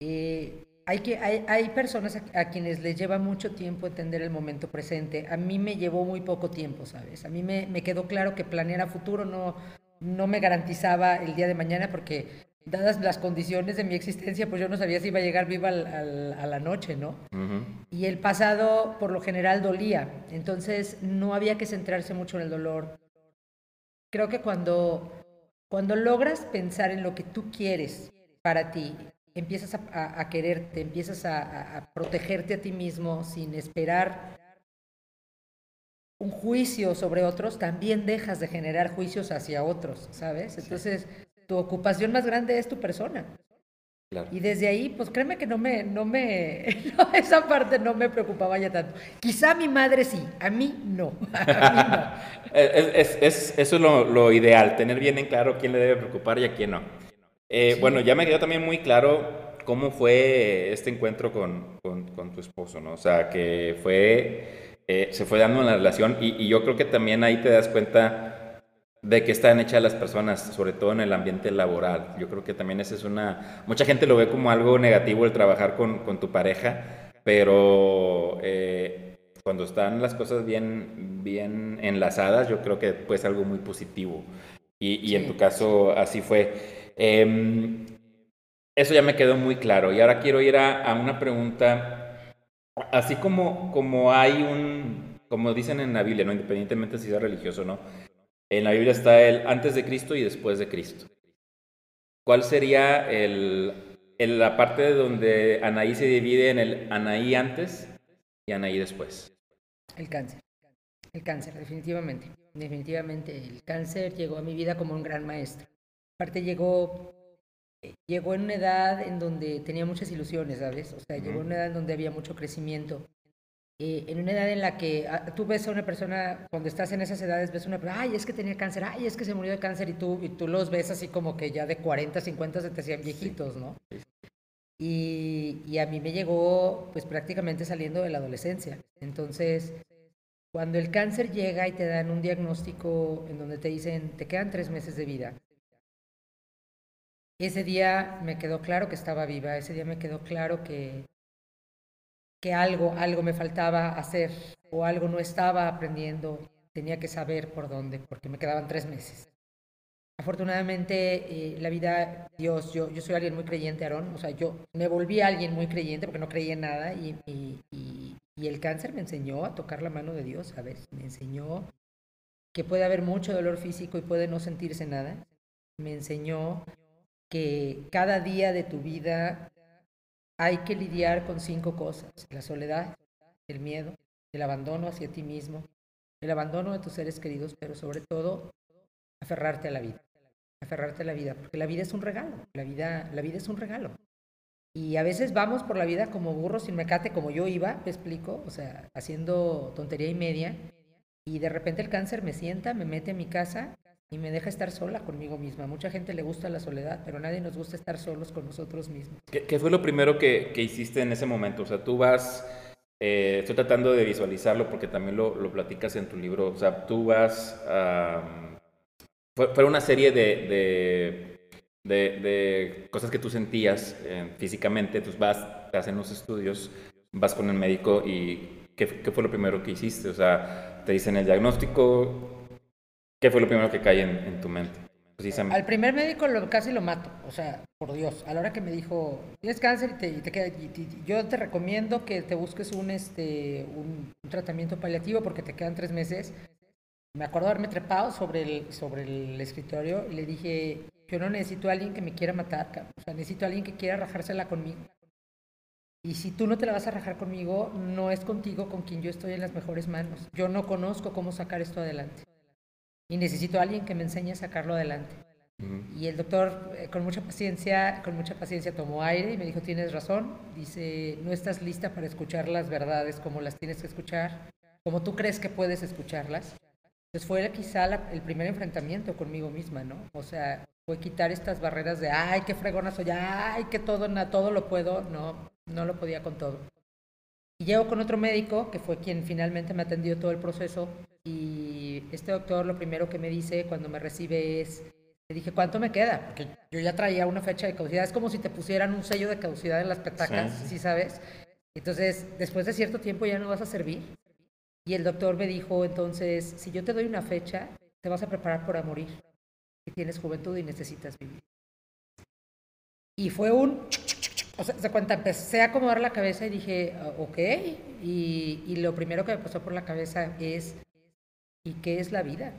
eh, hay, que, hay, hay personas a, a, quienes les lleva mucho tiempo entender el momento presente. A mí me llevó muy poco tiempo, ¿sabes? A mí me, me quedó claro que planear a futuro no, no me garantizaba el día de mañana porque dadas las condiciones de mi existencia, pues yo no sabía si iba a llegar viva al, al, a la noche, ¿no? Uh -huh. Y el pasado por lo general dolía, entonces no había que centrarse mucho en el dolor. Creo que cuando, cuando logras pensar en lo que tú quieres para ti, empiezas a, a, a quererte, empiezas a, a, protegerte a ti mismo sin esperar un juicio sobre otros, también dejas de generar juicios hacia otros, ¿sabes? Entonces, tu ocupación más grande es tu persona. Y desde ahí, pues créeme que no me, no me, esa parte no me preocupaba ya tanto. Quizá mi madre sí, a mí no. es, eso es lo, ideal, tener bien en claro quién le debe preocupar y a quién no. Eh, bueno, ya me quedó también muy claro cómo fue este encuentro con, con, tu esposo, ¿no? O sea, que fue, eh, se fue dando en la relación y, y yo creo que también ahí te das cuenta de qué están hechas las personas, sobre todo en el ambiente laboral. Yo creo que también esa es una... Mucha gente lo ve como algo negativo el trabajar con, con tu pareja, pero eh, cuando están las cosas bien, bien enlazadas, yo creo que puede ser algo muy positivo. Y, y en tu caso así fue. Em, eso ya me quedó muy claro. Y ahora quiero ir a, a una pregunta. Así como, como hay un, como dicen en la Biblia, ¿no? independientemente si es religioso o no, en la Biblia está el antes de Cristo y después de Cristo. ¿Cuál sería el, la parte donde Anaí se divide en el Anaí antes y Anaí después? El cáncer. El cáncer, definitivamente. Definitivamente el cáncer llegó a mi vida como un gran maestro. Aparte llegó, llegó en una edad en donde tenía muchas ilusiones, ¿sabes? O sea, llegó en una edad en donde había mucho crecimiento. Eh, en una edad en la que ah, tú ves a una persona, cuando estás en esas edades, ves a una persona, ay, es que tenía cáncer, ay, es que se murió de cáncer, y tú, y tú los ves así como que ya de 40, 50 se te hacían viejitos, ¿no? Y, y, a mí me llegó pues prácticamente saliendo de la adolescencia. Entonces, cuando el cáncer llega y te dan un diagnóstico en donde te dicen, te quedan tres meses de vida, ese día me quedó claro que estaba viva, ese día me quedó claro que, que algo, algo me faltaba hacer o algo no estaba aprendiendo, tenía que saber por dónde, porque me quedaban tres meses. Afortunadamente, eh, la vida, Dios, yo, yo soy alguien muy creyente, Aarón, o sea, yo me volví alguien muy creyente porque no creía en nada y, y, y, el cáncer me enseñó a tocar la mano de Dios, ¿sabes? Me enseñó que puede haber mucho dolor físico y puede no sentirse nada. Me enseñó que cada día de tu vida hay que lidiar con cinco cosas. La soledad, el miedo, el abandono hacia ti mismo, el abandono de tus seres queridos, pero sobre todo aferrarte a la vida. Aferrarte a la vida, porque la vida es un regalo. La vida, la vida es un regalo. Y a veces vamos por la vida como burros sin mecate, como yo iba, te explico, o sea, haciendo tontería y media. Y de repente el cáncer me sienta, me mete a mi casa y me deja estar sola conmigo misma. Mucha gente le gusta la soledad, pero a nadie nos gusta estar solos con nosotros mismos. ¿Qué, fue lo primero que, que, hiciste en ese momento? O sea, tú vas, eh, estoy tratando de visualizarlo porque también lo, lo, platicas en tu libro, o sea, tú vas, fue, fue, una serie de, de, de, cosas que tú sentías eh, físicamente, tú vas, te hacen los estudios, vas con el médico y ¿qué, ¿qué fue lo primero que hiciste? O sea, te dicen el diagnóstico, ¿Qué fue lo primero que cae en, tu mente? Al primer médico lo, casi lo mato, o sea, por Dios. A la hora que me dijo, tienes cáncer y te, queda, yo te recomiendo que te busques un, este, un, tratamiento paliativo porque te quedan tres meses. Me acuerdo haberme trepado sobre el, sobre el escritorio y le dije, yo no necesito a alguien que me quiera matar, o sea, necesito a alguien que quiera rajársela conmigo. Y si tú no te la vas a rajar conmigo, no es contigo con quien yo estoy en las mejores manos. Yo no conozco cómo sacar esto adelante y necesito a alguien que me enseñe a sacarlo adelante. Y el doctor, eh, con mucha paciencia, con mucha paciencia tomó aire y me dijo, tienes razón, dice, no estás lista para escuchar las verdades como las tienes que escuchar, como tú crees que puedes escucharlas. Entonces fue quizá el primer enfrentamiento conmigo misma, ¿no? O sea, fue quitar estas barreras de, ay, qué fregona soy, ay, que todo, todo lo puedo, no, no lo podía con todo. Y llego con otro médico, que fue quien finalmente me atendió todo el proceso, y este doctor lo primero que me dice cuando me recibe es, le dije, ¿cuánto me queda? Porque yo ya traía una fecha de caducidad. Es como si te pusieran un sello de caducidad en las petacas, sí. sabes? Entonces, después de cierto tiempo ya no vas a servir. Y el doctor me dijo, entonces, si yo te doy una fecha, te vas a preparar para morir. Y tienes juventud y necesitas vivir. Y fue un... O sea, se cuenta, empecé a acomodar la cabeza y dije, ok. Y, y lo primero que me pasó por la cabeza es ¿Y qué es la vida?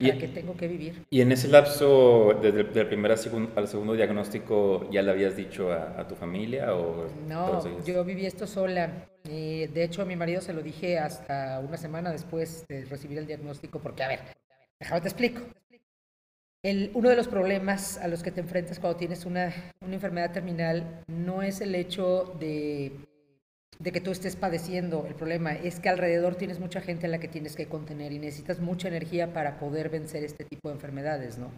para que tengo que vivir. Y en ese lapso, desde el primer al segundo diagnóstico, ¿ya le habías dicho a, tu familia? O no, yo viví esto sola. De hecho, a mi marido se lo dije hasta una semana después de recibir el diagnóstico, porque, a ver, déjame te explico. El, uno de los problemas a los que te enfrentas cuando tienes una, una enfermedad terminal no es el hecho de de que tú estés padeciendo el problema, es que alrededor tienes mucha gente a la que tienes que contener y necesitas mucha energía para poder vencer este tipo de enfermedades, ¿no?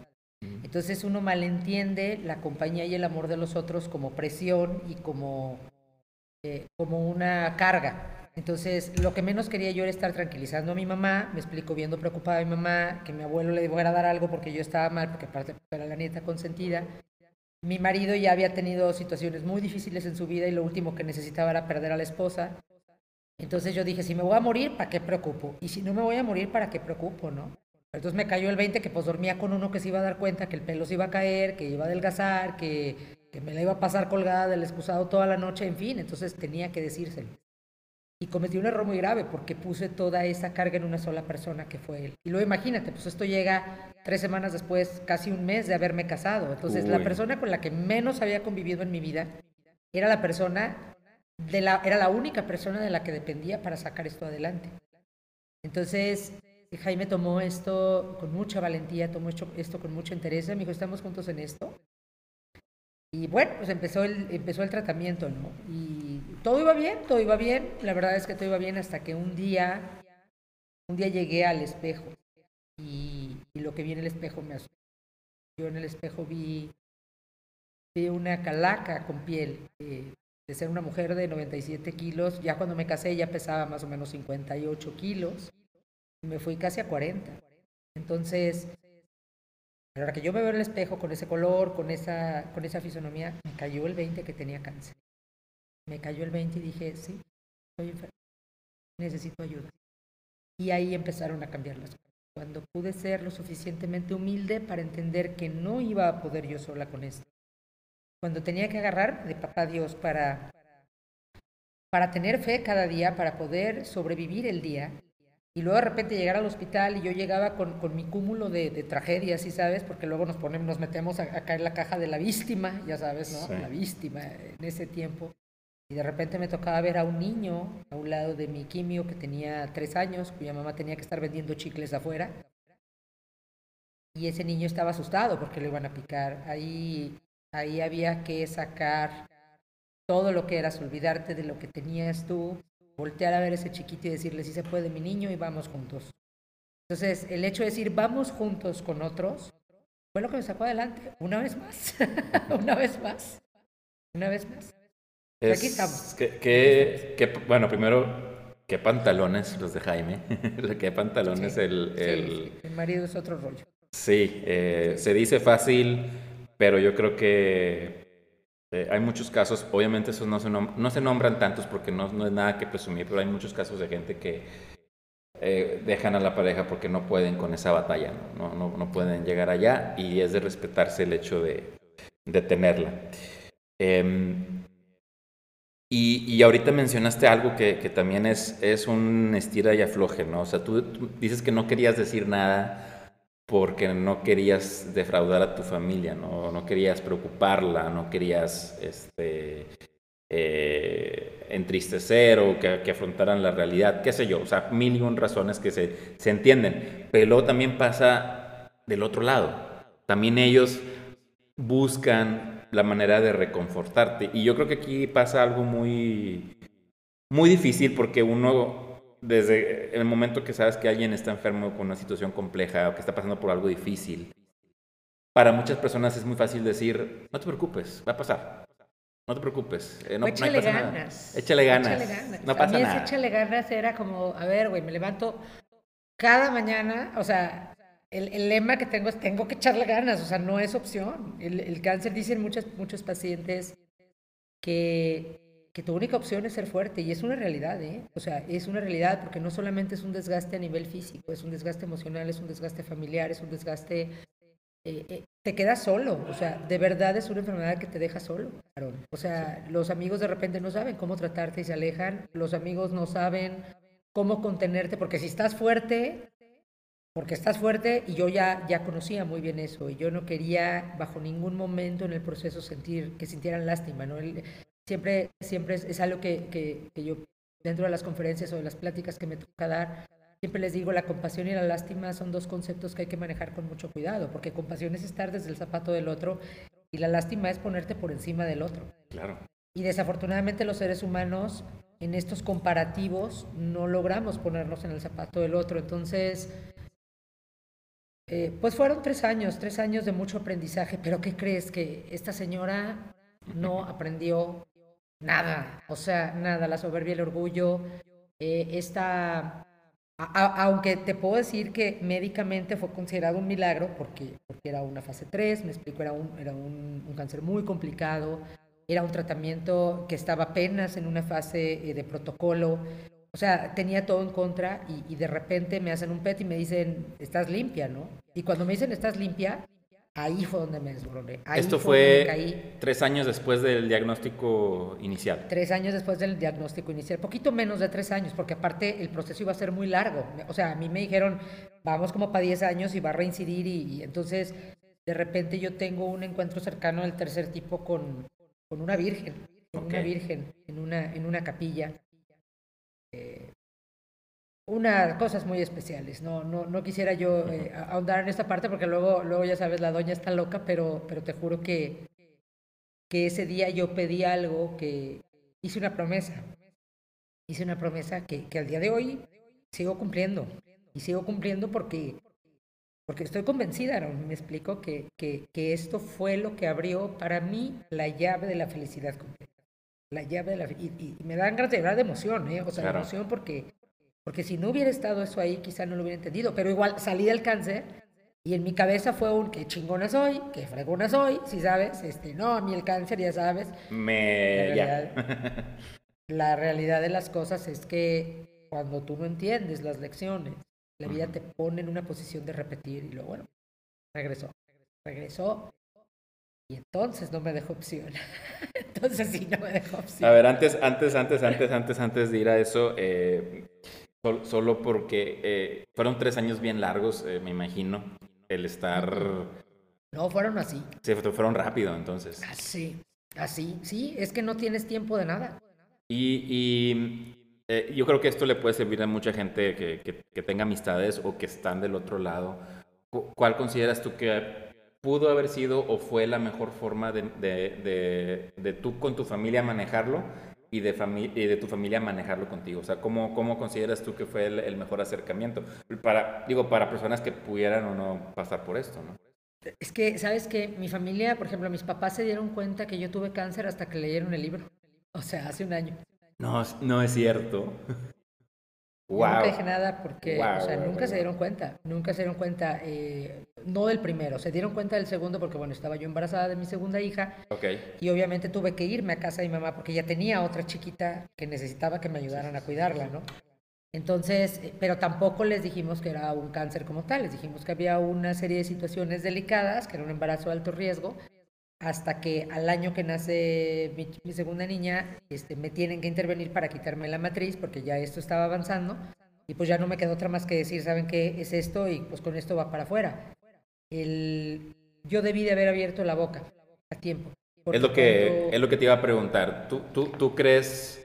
Entonces uno malentiende la compañía y el amor de los otros como presión y como, eh, como una carga. Entonces lo que menos quería yo era estar tranquilizando a mi mamá, me explico viendo preocupada a mi mamá, que mi abuelo le fuera a dar algo porque yo estaba mal, porque aparte era la nieta consentida, mi marido ya había tenido situaciones muy difíciles en su vida y lo último que necesitaba era perder a la esposa. Entonces yo dije, si me voy a morir, ¿para qué preocupo? Y si no me voy a morir, ¿para qué preocupo, no? Entonces me cayó el 20 que pues dormía con uno que se iba a dar cuenta que el pelo se iba a caer, que iba a adelgazar, que, que me la iba a pasar colgada del excusado toda la noche, en fin, entonces tenía que decírselo. Y cometí un error muy grave porque puse toda esa carga en una sola persona que fue él. Y luego imagínate, pues esto llega tres semanas después, casi un mes de haberme casado. Entonces la persona con la que menos había convivido en mi vida era la persona, de la, era la única persona de la que dependía para sacar esto adelante. Entonces Jaime tomó esto con mucha valentía, tomó esto con mucho interés. Me dijo, estamos juntos en esto. Y bueno, pues empezó el, empezó el tratamiento, ¿no? Y todo iba bien, todo iba bien. La verdad es que todo iba bien hasta que un día, un día llegué al espejo y, lo que vi en el espejo me asustó. Yo en el espejo vi, vi una calaca con piel. de ser una mujer de 97 kilos, ya cuando me casé ya pesaba más o menos 58 kilos. Y me fui casi a 40. Entonces, a la hora que yo me veo en el espejo con ese color, con esa, con esa fisonomía, me cayó el 20 que tenía cáncer. Me cayó el 20 y dije, sí, estoy enfermo, necesito ayuda. Y ahí empezaron a cambiar las cosas. Cuando pude ser lo suficientemente humilde para entender que no iba a poder yo sola con esto. Cuando tenía que agarrar de papá Dios para, para tener fe cada día, para poder sobrevivir el día, y luego de repente llegar al hospital y yo llegaba con, con mi cúmulo de, de, tragedias, ¿sí sabes? Porque luego nos ponemos, nos metemos a, caer en la caja de la víctima, ya sabes, ¿no? La víctima en ese tiempo. Y de repente me tocaba ver a un niño a un lado de mi quimio que tenía tres años, cuya mamá tenía que estar vendiendo chicles afuera. Y ese niño estaba asustado porque lo iban a picar. Ahí, ahí había que sacar todo lo que eras, olvidarte de lo que tenías tú, voltear a ver a ese chiquito y decirle, si se puede mi niño y vamos juntos. Entonces, el hecho de decir, vamos juntos con otros, fue lo que me sacó adelante, una vez más, una vez más, una vez más. aquí estamos. Que, bueno, primero, ¿qué pantalones los de Jaime? ¿Qué pantalones el, el... el marido es otro rollo. Sí, eh, se dice fácil, pero yo creo que eh, hay muchos casos, obviamente esos no se, no se nombran tantos porque no, no, es nada que presumir, pero hay muchos casos de gente que eh, dejan a la pareja porque no pueden con esa batalla, ¿no? No, no, pueden llegar allá y es de respetarse el hecho de, de tenerla. Em, y, y, ahorita mencionaste algo que, que, también es, es un estira y afloje, ¿no? O sea, tú dices que no querías decir nada porque no querías defraudar a tu familia, no, no querías preocuparla, no querías este, eh, entristecer o que, que, afrontaran la realidad, qué sé yo, o sea, mil y razones que se, se entienden. Pero también pasa del otro lado. También ellos buscan la manera de reconfortarte. Y yo creo que aquí pasa algo muy, muy difícil porque uno desde el momento que sabes que alguien está enfermo con una situación compleja o que está pasando por algo difícil, para muchas personas es muy fácil decir, no te preocupes, va a pasar. No te preocupes. Eh, no, échale, ganas. Échale ganas. No pasa a mí nada. échale ganas era como, a ver, güey, me levanto cada mañana, o sea, el, el, lema que tengo es tengo que echarle ganas, o sea, no es opción. El, el cáncer, dicen muchos, muchos pacientes que que tu única opción es ser fuerte y es una realidad, ¿eh? O sea, es una realidad porque no solamente es un desgaste a nivel físico, es un desgaste emocional, es un desgaste familiar, es un desgaste... Eh, eh, te quedas solo, o sea, de verdad es una enfermedad que te deja solo, O sea, los amigos de repente no saben cómo tratarte y se alejan, los amigos no saben cómo contenerte, porque si estás fuerte, porque estás fuerte y yo ya, ya conocía muy bien eso y yo no quería bajo ningún momento en el proceso sentir que sintieran lástima, ¿no? Siempre, siempre es, algo que, que, que, yo dentro de las conferencias o de las pláticas que me toca dar, siempre les digo, la compasión y la lástima son dos conceptos que hay que manejar con mucho cuidado, porque compasión es estar desde el zapato del otro y la lástima es ponerte por encima del otro. Claro. Y desafortunadamente los seres humanos en estos comparativos no logramos ponernos en el zapato del otro. Entonces, eh, pues fueron tres años, tres años de mucho aprendizaje, pero ¿qué crees? Que esta señora no aprendió nada, o sea, nada, la soberbia, el orgullo, eh, esta... aunque te puedo decir que médicamente fue considerado un milagro porque, porque era una fase 3, me explico, era, un, era un, cáncer muy complicado, era un tratamiento que estaba apenas en una fase eh, de protocolo, o sea, tenía todo en contra y, de repente me hacen un PET y me dicen, estás limpia, ¿no? Y cuando me dicen, estás limpia, ahí fue donde me desbordé. Esto fue, tres años después del diagnóstico inicial. Tres años después del diagnóstico inicial, poquito menos de tres años, porque aparte el proceso iba a ser muy largo. O sea, a mí me dijeron, vamos como para diez años y va a reincidir y, entonces de repente yo tengo un encuentro cercano del tercer tipo con, con una virgen, con una virgen en una, en una capilla eh, unas cosas muy especiales. No, no, no quisiera yo eh, ahondar en esta parte porque luego, luego ya sabes, la doña está loca, pero, pero te juro que, que ese día yo pedí algo que hice una promesa. Hice una promesa que, que al día de hoy sigo cumpliendo. Y sigo cumpliendo porque, porque estoy convencida, ¿no? me explico, que, que, que esto fue lo que abrió para mí la llave de la felicidad completa la llave de la... Y, y me dan ganas de de emoción, ¿eh? O sea, emoción porque, porque si no hubiera estado eso ahí, quizá no lo hubiera entendido. Pero igual salí del cáncer y en mi cabeza fue un que chingona soy, que fregona soy, si sabes. Este, no, a mí el cáncer, ya sabes. Me... La realidad, la realidad de las cosas es que cuando tú no entiendes las lecciones, la vida te pone en una posición de repetir y luego, bueno, regresó. Regresó y entonces no me dejó opción. entonces sí, no me dejó opción. A ver, antes, antes, antes, antes, antes, antes de ir a eso, eh, solo porque eh, fueron tres años bien largos, eh, me imagino, el estar... No, fueron así. Sí, fueron rápido, entonces. Así, así, sí, es que no tienes tiempo de nada. Y, y yo creo que esto le puede servir a mucha gente que, que, que tenga amistades o que están del otro lado. ¿Cuál consideras tú que pudo haber sido o fue la mejor forma de, de, de, tú con tu familia manejarlo y de, y de tu familia manejarlo contigo? O sea, ¿cómo, cómo consideras tú que fue el, mejor acercamiento? Para, digo, para personas que pudieran o no pasar por esto, ¿no? Es que, ¿sabes qué? Mi familia, por ejemplo, mis papás se dieron cuenta que yo tuve cáncer hasta que leyeron el libro. O sea, hace un año. No, no es cierto. Nunca dije nada porque, o sea, nunca se dieron cuenta, nunca se dieron cuenta, eh, no del primero, se dieron cuenta del segundo porque, bueno, estaba yo embarazada de mi segunda hija okay. y obviamente tuve que irme a casa de mi mamá porque ya tenía otra chiquita que necesitaba que me ayudaran a cuidarla, ¿no? Entonces, eh, pero tampoco les dijimos que era un cáncer como tal, les dijimos que había una serie de situaciones delicadas, que era un embarazo de alto riesgo, hasta que al año que nace mi, segunda niña, este, me tienen que intervenir para quitarme la matriz porque ya esto estaba avanzando y pues ya no me quedó otra más que decir, ¿saben qué es esto? Y pues con esto va para afuera. El, yo debí de haber abierto la boca a tiempo. Es lo, que, es lo que te iba a preguntar. ¿Tú, tú, tú crees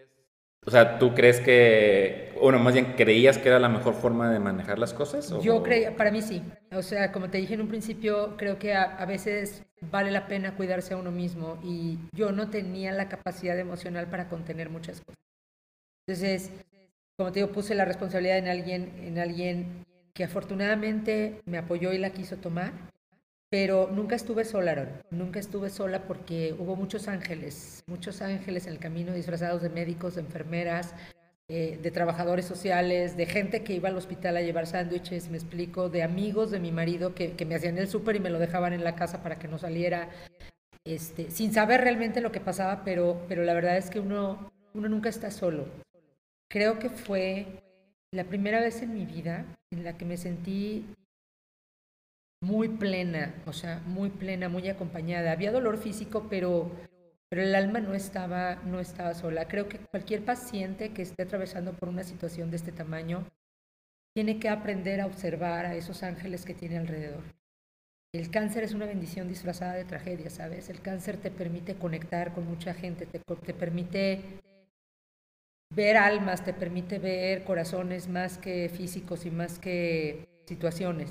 o sea, ¿tú crees que, bueno, más bien creías que era la mejor forma de manejar las cosas? Yo creía, para mí sí. O sea, como te dije en un principio, creo que a, veces vale la pena cuidarse a uno mismo y yo no tenía la capacidad emocional para contener muchas cosas. Entonces, como te digo, puse la responsabilidad en alguien, en alguien que afortunadamente me apoyó y la quiso tomar pero nunca estuve sola, Aaron. Nunca estuve sola porque hubo muchos ángeles, muchos ángeles en el camino disfrazados de médicos, de enfermeras, eh, de trabajadores sociales, de gente que iba al hospital a llevar sándwiches, me explico, de amigos de mi marido que, que me hacían el súper y me lo dejaban en la casa para que no saliera, este, sin saber realmente lo que pasaba, pero, pero la verdad es que uno, uno nunca está solo. Creo que fue la primera vez en mi vida en la que me sentí muy plena, o sea, muy plena, muy acompañada. Había dolor físico, pero, pero el alma no estaba, no estaba sola. Creo que cualquier paciente que esté atravesando por una situación de este tamaño tiene que aprender a observar a esos ángeles que tiene alrededor. El cáncer es una bendición disfrazada de tragedia, ¿sabes? El cáncer te permite conectar con mucha gente, te, te permite ver almas, te permite ver corazones más que físicos y más que situaciones.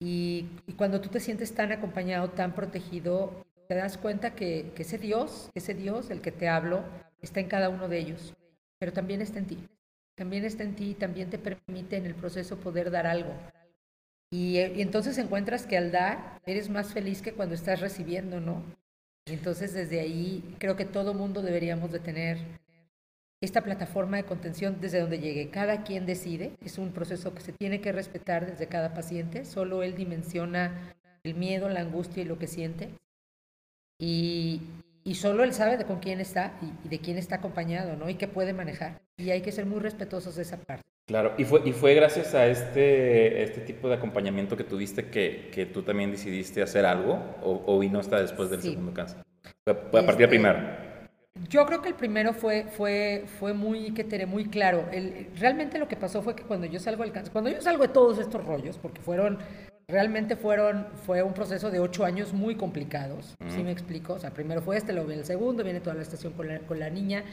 y, cuando tú te sientes tan acompañado, tan protegido, te das cuenta que, ese Dios, ese Dios del que te hablo, está en cada uno de ellos, pero también está en ti. También está en ti y también te permite en el proceso poder dar algo. Y, y entonces encuentras que al dar eres más feliz que cuando estás recibiendo, ¿no? Entonces desde ahí creo que todo mundo deberíamos de tener esta plataforma de contención desde donde llegue. Cada quien decide, es un proceso que se tiene que respetar desde cada paciente, solo él dimensiona el miedo, la angustia y lo que siente. Y, y solo él sabe de con quién está y, de quién está acompañado, ¿no? Y qué puede manejar. Y hay que ser muy respetuosos de esa parte. Claro, y fue, y fue gracias a este, este tipo de acompañamiento que tuviste que, que tú también decidiste hacer algo o, o vino hasta después del segundo cáncer. Fue, a partir del este, primero. Yo creo que el primero fue, fue, fue muy, que te muy claro. El, realmente lo que pasó fue que cuando yo salgo del cáncer, cuando yo salgo de todos estos rollos, porque fueron, realmente fueron, fue un proceso de ocho años muy complicados, ¿sí me explico? O sea, primero fue este, luego viene el segundo, viene toda la estación con la, con la niña.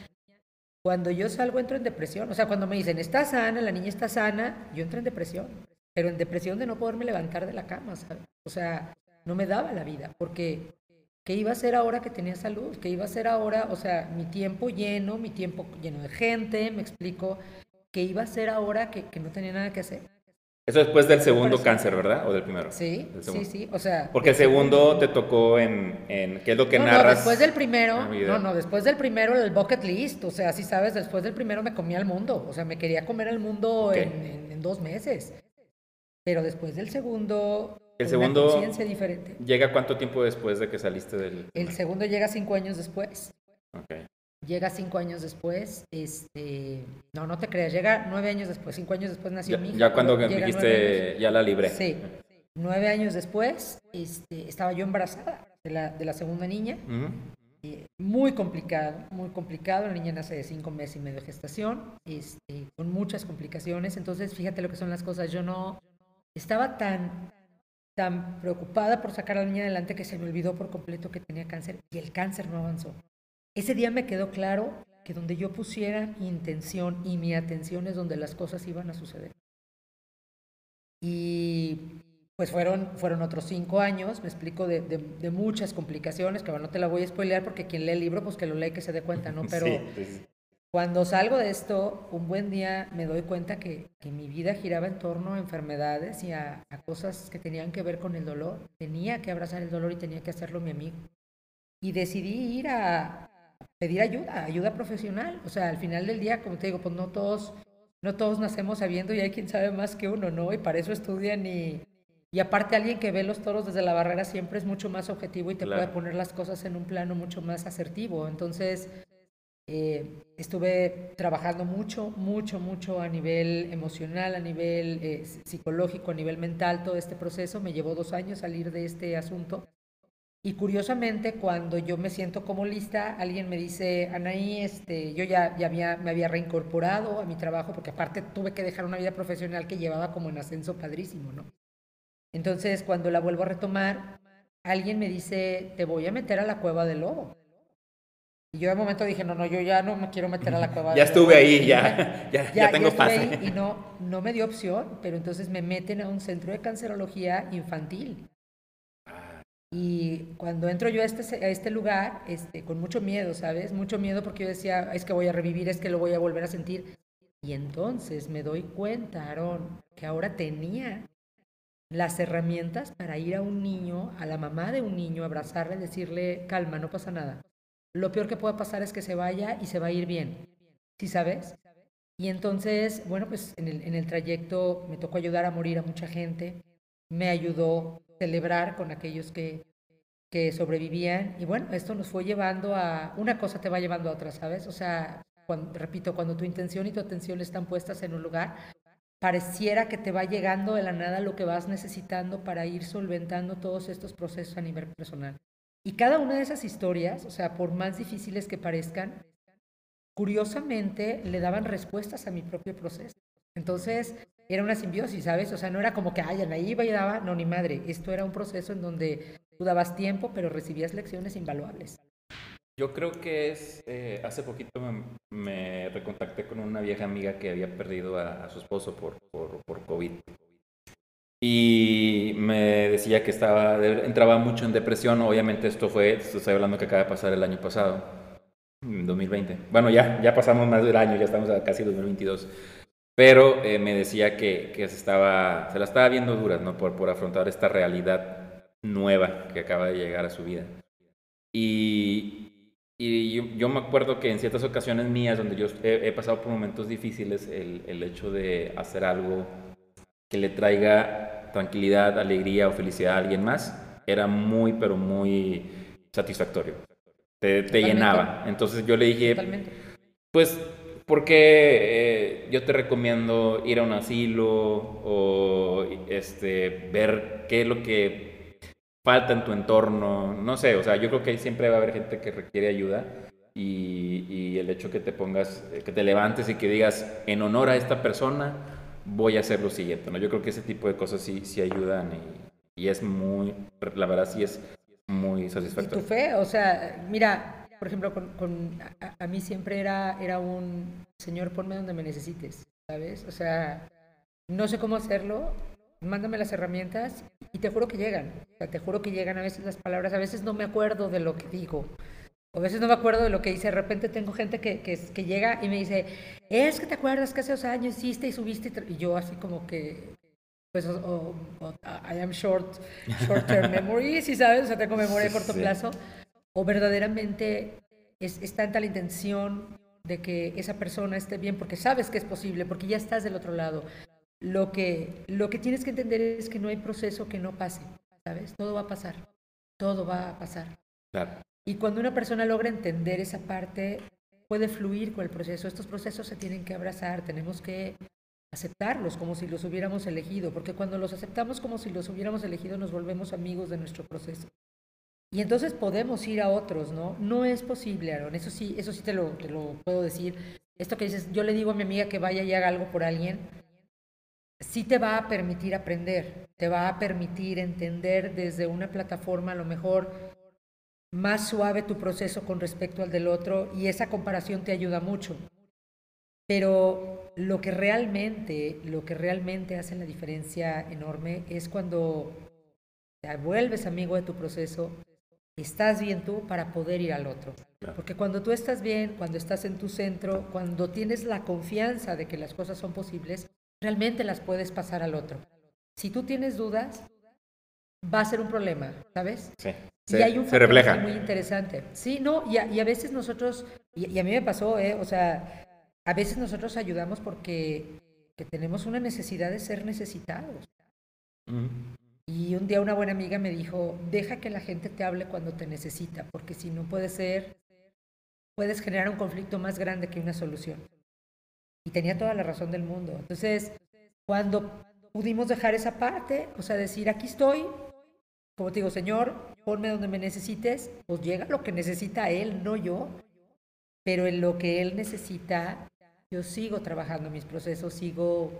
Cuando yo salgo entro en depresión, o sea, cuando me dicen, está sana, la niña está sana, yo entro en depresión, pero en depresión de no poderme levantar de la cama, ¿sabes? O sea, no me daba la vida, porque ¿Qué iba a ser ahora que tenía salud? ¿Qué iba a ser ahora? O sea, mi tiempo lleno, mi tiempo lleno de gente, me explico. ¿Qué iba a ser ahora que, que no tenía nada que hacer? Eso después del segundo cáncer, ¿verdad? ¿O del primero? Sí, sí, sí. O sea. Porque el segundo te tocó en, en ¿qué es lo que narras? No, después del primero, no, no, después del primero el bucket list, o sea, sí sabes, después del primero me comía el mundo, o sea, me quería comer el mundo en, en, dos meses. Pero después del segundo, el segundo diferente. llega cuánto tiempo después de que saliste del... El segundo llega cinco años después. Okay. Llega cinco años después, este, no, no te creas, llega nueve años después, cinco años después nació mi hija. Ya cuando dijiste, ya la libré. Sí, nueve años después, este, estaba yo embarazada de la, de la segunda niña. Eh, muy complicado, muy complicado. La niña nace de cinco meses y medio de gestación, este, con muchas complicaciones. Entonces, fíjate lo que son las cosas. Yo no estaba tan tan preocupada por sacar a la niña adelante que se me olvidó por completo que tenía cáncer y el cáncer no avanzó. Ese día me quedó claro que donde yo pusiera mi intención y mi atención es donde las cosas iban a suceder. Y pues fueron, fueron otros cinco años, me explico, de, de, muchas complicaciones, que bueno, no te la voy a spoilear porque quien lee el libro, pues que lo lee que se dé cuenta, ¿no? Pero cuando salgo de esto, un buen día me doy cuenta que, que mi vida giraba en torno a enfermedades y a, cosas que tenían que ver con el dolor. Tenía que abrazar el dolor y tenía que hacerlo mi amigo. Y decidí ir a pedir ayuda, ayuda profesional. O sea, al final del día, como te digo, pues no todos, no todos nacemos sabiendo y hay quien sabe más que uno, ¿no? Y para eso estudian y, y aparte alguien que ve los toros desde la barrera siempre es mucho más objetivo y te puede poner las cosas en un plano mucho más asertivo. Entonces, eh, estuve trabajando mucho, mucho, mucho a nivel emocional, a nivel eh, psicológico, a nivel mental, todo este proceso. Me llevó dos años salir de este asunto. Y curiosamente, cuando yo me siento como lista, alguien me dice, Anaí, este, yo ya, ya había, me había reincorporado a mi trabajo, porque aparte tuve que dejar una vida profesional que llevaba como en ascenso padrísimo, ¿no? Entonces, cuando la vuelvo a retomar, alguien me dice, te voy a meter a la cueva del lobo. Y yo de momento dije, no, no, yo ya no me quiero meter a la cueva. ya estuve ahí, ya, ya, ya, tengo pase. y no, no me dio opción, pero entonces me meten a un centro de cancerología infantil. Y cuando entro yo a este, a este lugar, este, con mucho miedo, ¿sabes? Mucho miedo porque yo decía, es que voy a revivir, es que lo voy a volver a sentir. Y entonces me doy cuenta, Aaron, que ahora tenía las herramientas para ir a un niño, a la mamá de un niño, abrazarle, decirle, calma, no pasa nada lo peor que pueda pasar es que se vaya y se va a ir bien. ¿Sí sabes? Y entonces, bueno, pues en el, en el trayecto me tocó ayudar a morir a mucha gente, me ayudó a celebrar con aquellos que, que sobrevivían y bueno, esto nos fue llevando a, una cosa te va llevando a otra, ¿sabes? O sea, repito, cuando tu intención y tu atención están puestas en un lugar, pareciera que te va llegando de la nada lo que vas necesitando para ir solventando todos estos procesos a nivel personal. Y cada una de esas historias, o sea, por más difíciles que parezcan, curiosamente le daban respuestas a mi propio proceso. Entonces, era una simbiosis, ¿sabes? O sea, no era como que, ay, ahí iba y daba, no, ni madre. Esto era un proceso en donde tú dabas tiempo, pero recibías lecciones invaluables. Yo creo que es, eh, hace poquito me, recontacté con una vieja amiga que había perdido a, su esposo por, por, por, COVID. Y me decía que estaba, entraba mucho en depresión. Obviamente esto fue, estoy hablando que acaba de pasar el año pasado, 2020. Bueno, ya, ya pasamos más del año, ya estamos a casi 2022. Pero eh, me decía que, se, estaba, se la estaba viendo duras, ¿no? Por, por afrontar esta realidad nueva que acaba de llegar a su vida. Y, y yo, me acuerdo que en ciertas ocasiones mías, donde yo he, pasado por momentos difíciles, el, hecho de hacer algo que le traiga tranquilidad, alegría o felicidad a alguien más, era muy, pero muy satisfactorio. Te, te llenaba. Entonces yo le dije, pues porque eh, yo te recomiendo ir a un asilo o este, ver qué es lo que falta en tu entorno. No sé, o sea, yo creo que siempre va a haber gente que requiere ayuda y, y, el hecho que te pongas, que te levantes y que digas, en honor a esta persona, voy a hacer lo siguiente. ¿no? Yo creo que ese tipo de cosas sí, sí ayudan y, y es muy, la verdad sí es muy satisfactorio. ¿Y tu fe? O sea, mira, por ejemplo, con, a, mí siempre era, era un, Señor, ponme donde me necesites, ¿sabes? O sea, no sé cómo hacerlo, mándame las herramientas y te juro que llegan. O sea, te juro que llegan a veces las palabras, a veces no me acuerdo de lo que digo. A veces no me acuerdo de lo que hice. De repente tengo gente que, que, que llega y me dice, es que te acuerdas que hace dos años hiciste y subiste. Y yo así como que, pues, I am short, short term memory, si sabes, o sea, tengo memoria de corto plazo o verdaderamente es, tanta la intención de que esa persona esté bien porque sabes que es posible, porque ya estás del otro lado. Lo que, lo que tienes que entender es que no hay proceso que no pase, ¿sabes? Todo va a pasar, todo va a pasar. Y cuando una persona logra entender esa parte, puede fluir con el proceso. Estos procesos se tienen que abrazar, tenemos que aceptarlos como si los hubiéramos elegido, porque cuando los aceptamos como si los hubiéramos elegido, nos volvemos amigos de nuestro proceso. Y entonces podemos ir a otros, ¿no? No es posible, Aaron, eso sí, eso sí te lo, te lo puedo decir. Esto que dices, yo le digo a mi amiga que vaya y haga algo por alguien, sí te va a permitir aprender, te va a permitir entender desde una plataforma a lo mejor más suave tu proceso con respecto al del otro y esa comparación te ayuda mucho. Pero lo que realmente, lo que realmente hace la diferencia enorme es cuando te vuelves amigo de tu proceso, estás bien tú para poder ir al otro. Porque cuando tú estás bien, cuando estás en tu centro, cuando tienes la confianza de que las cosas son posibles, realmente las puedes pasar al otro. Si tú tienes dudas, va a ser un problema, ¿sabes? Sí. y hay un se refleja. muy interesante. Sí, no, y a, veces nosotros, y, a mí me pasó, ¿eh? O sea, a veces nosotros ayudamos porque tenemos una necesidad de ser necesitados. Y un día una buena amiga me dijo, deja que la gente te hable cuando te necesita, porque si no puede ser, puedes generar un conflicto más grande que una solución. Y tenía toda la razón del mundo. Entonces, cuando pudimos dejar esa parte, o sea, decir, aquí estoy, como te digo, Señor, ponme donde me necesites, pues llega lo que necesita Él, no yo, pero en lo que Él necesita, yo sigo trabajando mis procesos, sigo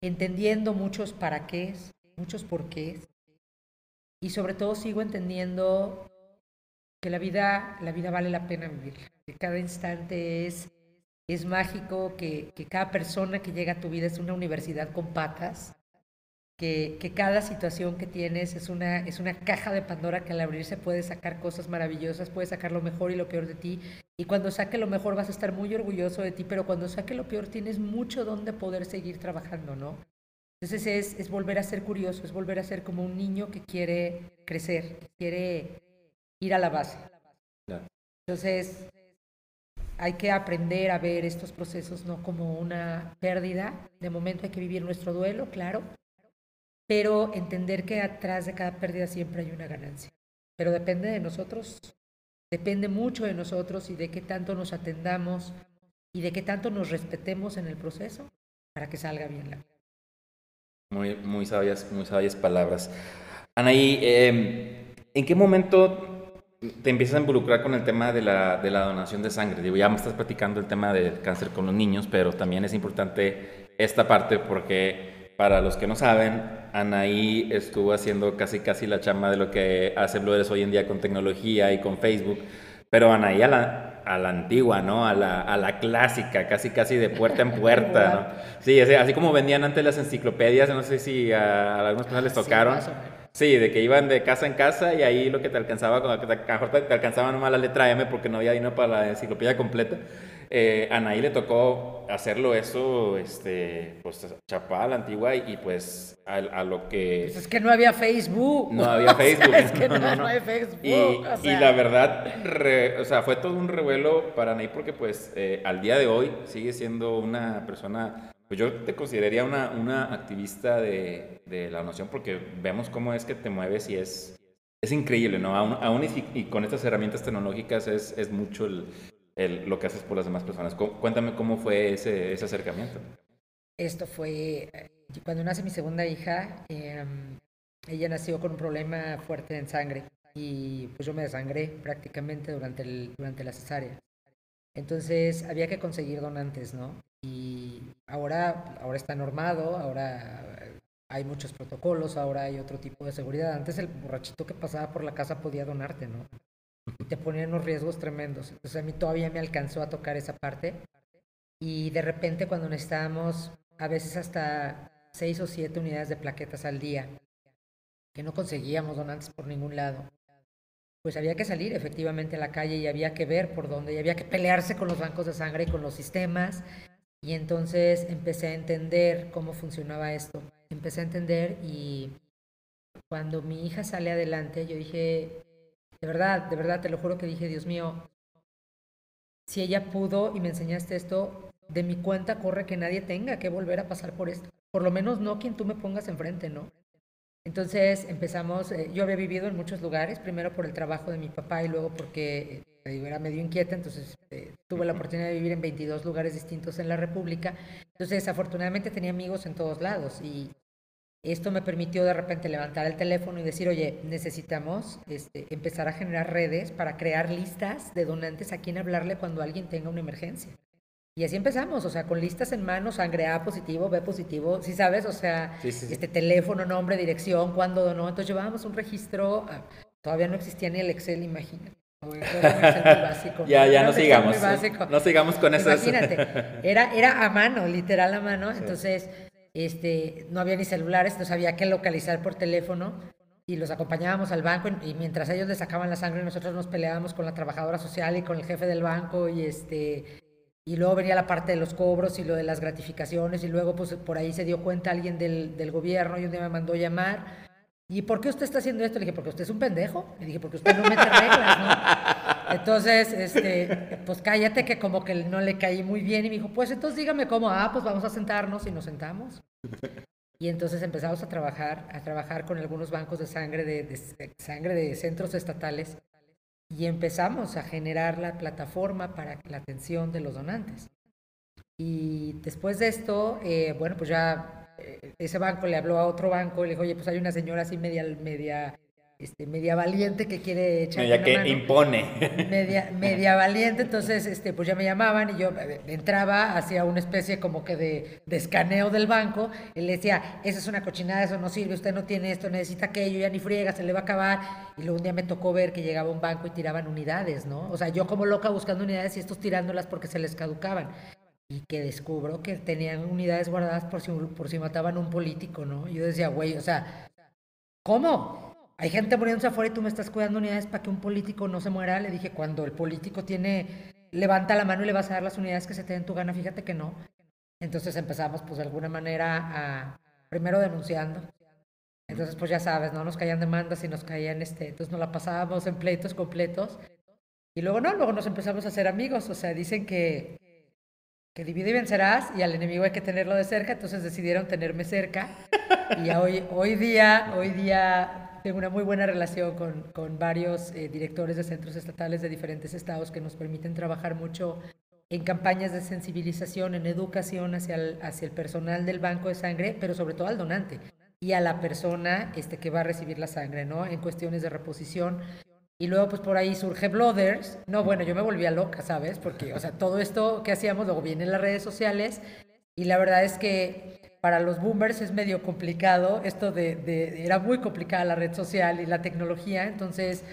entendiendo muchos para qué, muchos porqués. Y sobre todo sigo entendiendo que la vida, la vida vale la pena vivir, que cada instante es, es mágico, que, que cada persona que llega a tu vida es una universidad con patas, que, que, cada situación que tienes es una, es una caja de Pandora que al abrirse puede sacar cosas maravillosas, puede sacar lo mejor y lo peor de ti. Y cuando saque lo mejor vas a estar muy orgulloso de ti, pero cuando saque lo peor tienes mucho donde poder seguir trabajando, ¿no? Entonces es, es, volver a ser curioso, es volver a ser como un niño que quiere crecer, que quiere ir a la base. Entonces hay que aprender a ver estos procesos no como una pérdida. De momento hay que vivir nuestro duelo, claro, pero entender que atrás de cada pérdida siempre hay una ganancia. Pero depende de nosotros, depende mucho de nosotros y de qué tanto nos atendamos y de qué tanto nos respetemos en el proceso para que salga bien la vida. Muy, muy, sabias, muy sabias palabras. Anaí, eh, ¿en qué momento te empiezas a involucrar con el tema de la, de la, donación de sangre? Digo, ya me estás platicando el tema del cáncer con los niños, pero también es importante esta parte porque para los que no saben, Anaí estuvo haciendo casi casi la chamba de lo que hace Blooders hoy en día con tecnología y con Facebook, pero Anaí a la, a la antigua, ¿no? A la, a la clásica, casi casi de puerta en puerta, ¿no? Sí, así, como vendían antes las enciclopedias, no sé si a, algunas personas les tocaron. Sí, de que iban de casa en casa y ahí lo que te alcanzaba, cuando te, te alcanzaba nomás la letra M porque no había dinero para la enciclopedia completa. Eh, a Anaí le tocó hacerlo eso, este, pues chapada la antigua y, pues a, lo que... Pues es que no había Facebook. No había Facebook. es que no, no, había Facebook. Y, la verdad, o sea, fue todo un revuelo para Anaí porque pues eh, al día de hoy sigue siendo una persona pues yo te consideraría una, una activista de, de, la nación porque vemos cómo es que te mueves y es, es increíble, ¿no? Aún, aún y, con estas herramientas tecnológicas es, es mucho el, lo que haces por las demás personas. Cuéntame cómo fue ese, ese acercamiento. Esto fue eh, cuando nace mi segunda hija. Em, ella nació con un problema fuerte en sangre y pues yo me desangré prácticamente durante, el, durante la cesárea. Entonces había que conseguir donantes, ¿no? Y ahora, ahora está normado, ahora hay muchos protocolos, ahora hay otro tipo de seguridad. Antes el borrachito que pasaba por la casa podía donarte, ¿no? Te ponían unos riesgos tremendos. Entonces a mí todavía me alcanzó a tocar esa parte. Y de repente cuando necesitábamos a veces hasta seis o siete unidades de plaquetas al día, que no conseguíamos donantes por ningún lado, pues había que salir efectivamente a la calle y había que ver por dónde, y había que pelearse con los bancos de sangre y con los sistemas. Y entonces empecé a entender cómo funcionaba esto. Empecé a entender y cuando mi hija sale adelante, yo dije, de verdad, de verdad, te lo juro que dije, Dios mío, si ella pudo y me enseñaste esto, de mi cuenta corre que nadie tenga que volver a pasar por esto. Por lo menos no quien tú me pongas enfrente, ¿no? Entonces empezamos, eh, yo había vivido en muchos lugares, primero por el trabajo de mi papá y luego porque eh, era medio inquieta, entonces eh, tuve la oportunidad de vivir en 22 lugares distintos en la República. Entonces, afortunadamente tenía amigos en todos lados y esto me permitió de repente levantar el teléfono y decir, oye, necesitamos este, empezar a generar redes para crear listas de donantes a quien hablarle cuando alguien tenga una emergencia. Y así empezamos, o sea, con listas en mano, sangre A positivo, B positivo, ¿sí sabes? O sea, este teléfono, nombre, dirección, cuándo donó. Entonces llevábamos un registro, ah, todavía no existía ni el Excel, imagínate. ya, ya no sigamos. No sigamos con eso. Imagínate, era, era a mano, literal a mano. Entonces, este, no había ni celulares, entonces había que localizar por teléfono y los acompañábamos al banco y, mientras ellos le sacaban la sangre nosotros nos peleábamos con la trabajadora social y con el jefe del banco y este y luego venía la parte de los cobros y lo de las gratificaciones y luego pues por ahí se dio cuenta alguien del, del gobierno y un día me mandó llamar ¿y por qué usted está haciendo esto? Le dije, porque usted es un pendejo. Le dije, porque usted no mete reglas, ¿no? Entonces, este, pues cállate que como que no le caí muy bien. Y me dijo, pues entonces dígame cómo, ah, pues vamos a sentarnos y nos sentamos. Y entonces empezamos a trabajar, a trabajar con algunos bancos de sangre, de, sangre de centros estatales. Y empezamos a generar la plataforma para la atención de los donantes. Y después de esto, eh, bueno, pues ya eh, ese banco le habló a otro banco y le dijo, oye, pues hay una señora así media, media, este, media valiente que quiere echar Media que impone. Media, media valiente, entonces, este, pues ya me llamaban y yo eh, entraba, hacía una especie como que de, de escaneo del banco, y le decía, esa es una cochinada, eso no sirve, usted no tiene esto, necesita aquello, ya ni friega, se le va a acabar, y luego un día me tocó ver que llegaba un banco y tiraban unidades, ¿no? O sea, yo como loca buscando unidades y estos tirándolas porque se les caducaban y que descubro que tenían unidades guardadas por si, por si mataban a un político, ¿no? Yo decía, güey, o sea, ¿cómo? Hay gente muriéndose afuera y tú me estás cuidando unidades para que un político no se muera. Le dije, cuando el político tiene, levanta la mano y le vas a dar las unidades que se te den tu gana, fíjate que no. Entonces empezamos, pues de alguna manera, a, primero denunciando. Entonces, pues ya sabes, no nos caían demandas y nos caían, este, entonces nos la pasábamos en pleitos completos. Y luego no, luego nos empezamos a hacer amigos. O sea, dicen que que divide y vencerás y al enemigo hay que tenerlo de cerca, entonces decidieron tenerme cerca y hoy, hoy día, hoy día tengo una muy buena relación con, con varios eh, directores de centros estatales de diferentes estados que nos permiten trabajar mucho en campañas de sensibilización, en educación hacia el, hacia el personal del banco de sangre, pero sobre todo al donante y a la persona este, que va a recibir la sangre, ¿no? En cuestiones de reposición, y luego, pues por ahí surge Blooders. No, bueno, yo me volvía loca, ¿sabes? Porque, o sea, todo esto que hacíamos luego viene en las redes sociales Y la verdad es que para los boomers es medio complicado, esto de, de, era muy complicada la red social y la tecnología, entonces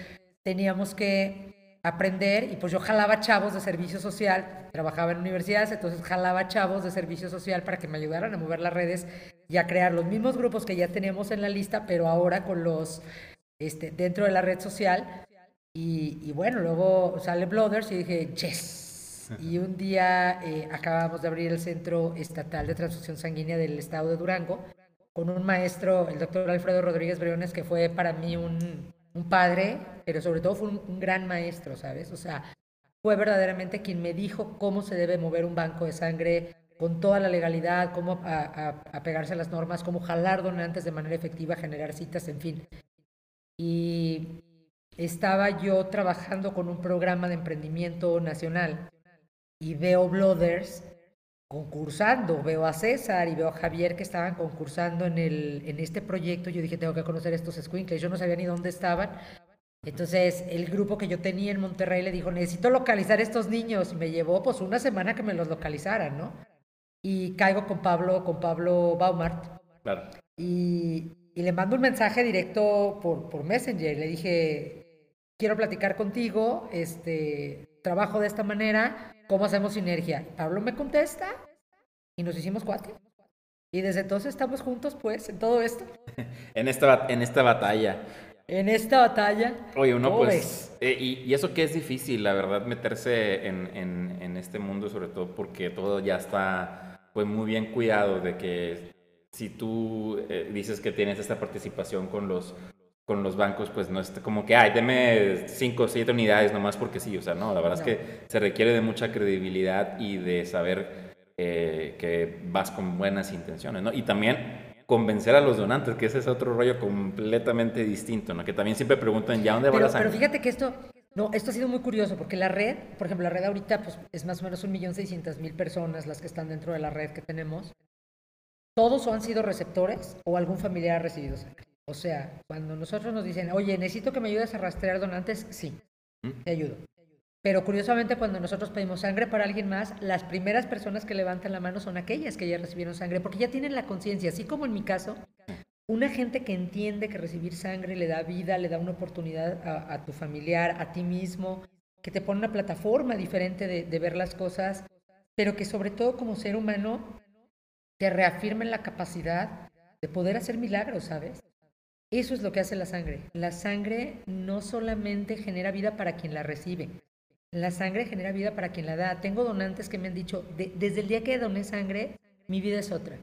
teníamos que aprender y pues yo jalaba chavos de servicio social, trabajaba en universidades, entonces jalaba chavos de servicio social para que me ayudaran a mover las redes y a crear los mismos grupos que ya teníamos en la lista, pero ahora con los este, dentro de la red social. Y, y bueno, luego sale Blooders y dije, yes, y un día eh, acabamos de abrir el Centro Estatal de Transfusión Sanguínea del Estado de Durango con un maestro, el doctor Alfredo Rodríguez Briones, que fue para mí un, padre, pero sobre todo fue un, gran maestro, ¿sabes? O sea, fue verdaderamente quien me dijo cómo se debe mover un banco de sangre con toda la legalidad, cómo apegarse a, a las normas, cómo jalar donantes de manera efectiva, generar citas, en fin. Y estaba yo trabajando con un programa de emprendimiento nacional y veo Blooders concursando, veo a César y veo a Javier que estaban concursando en, el, en este proyecto, yo dije, tengo que conocer estos squinkles, yo no sabía ni dónde estaban. Entonces, el grupo que yo tenía en Monterrey le dijo, necesito localizar a estos niños, y me llevó pues una semana que me los localizaran, ¿no? Y caigo con Pablo, con Pablo Baumart. Claro. Y, y le mando un mensaje directo por, por Messenger, le dije, quiero platicar contigo, este, trabajo de esta manera, ¿cómo hacemos sinergia? Pablo me contesta y nos hicimos cuatro. Y desde entonces estamos juntos, pues, en todo esto. en, esta, en esta batalla. En esta batalla. Oye, uno pues... Eh, y, eso que es difícil, la verdad, meterse en, en, en, este mundo, sobre todo porque todo ya está pues muy bien cuidado de que si tú eh, dices que tienes esta participación con los con los bancos, pues no es como que, ay, deme cinco o siete unidades nomás porque sí, o sea, no, la verdad es que se requiere de mucha credibilidad y de saber eh, que vas con buenas intenciones, ¿no? Y también convencer a los donantes, que ese es otro rollo completamente distinto, ¿no? Que también siempre preguntan, ¿ya dónde va la sangre? Pero fíjate que esto, no, esto ha sido muy curioso, porque la red, por ejemplo, la red ahorita, pues es más o menos un millón seiscientas mil personas las que están dentro de la red que tenemos. Todos han sido receptores o algún familiar ha recibido sangre. O sea, cuando nosotros nos dicen, oye, necesito que me ayudes a rastrear donantes, sí, ¿Mm? te ayudo. Pero curiosamente cuando nosotros pedimos sangre para alguien más, las primeras personas que levantan la mano son aquellas que ya recibieron sangre, porque ya tienen la conciencia, así como en mi caso, una gente que entiende que recibir sangre le da vida, le da una oportunidad a, tu familiar, a ti mismo, que te pone una plataforma diferente de, de ver las cosas, pero que sobre todo como ser humano te reafirmen la capacidad de poder hacer milagros, ¿sabes? Eso es lo que hace la sangre. La sangre no solamente genera vida para quien la recibe, la sangre genera vida para quien la da. Tengo donantes que me han dicho, desde el día que doné sangre, mi vida es otra.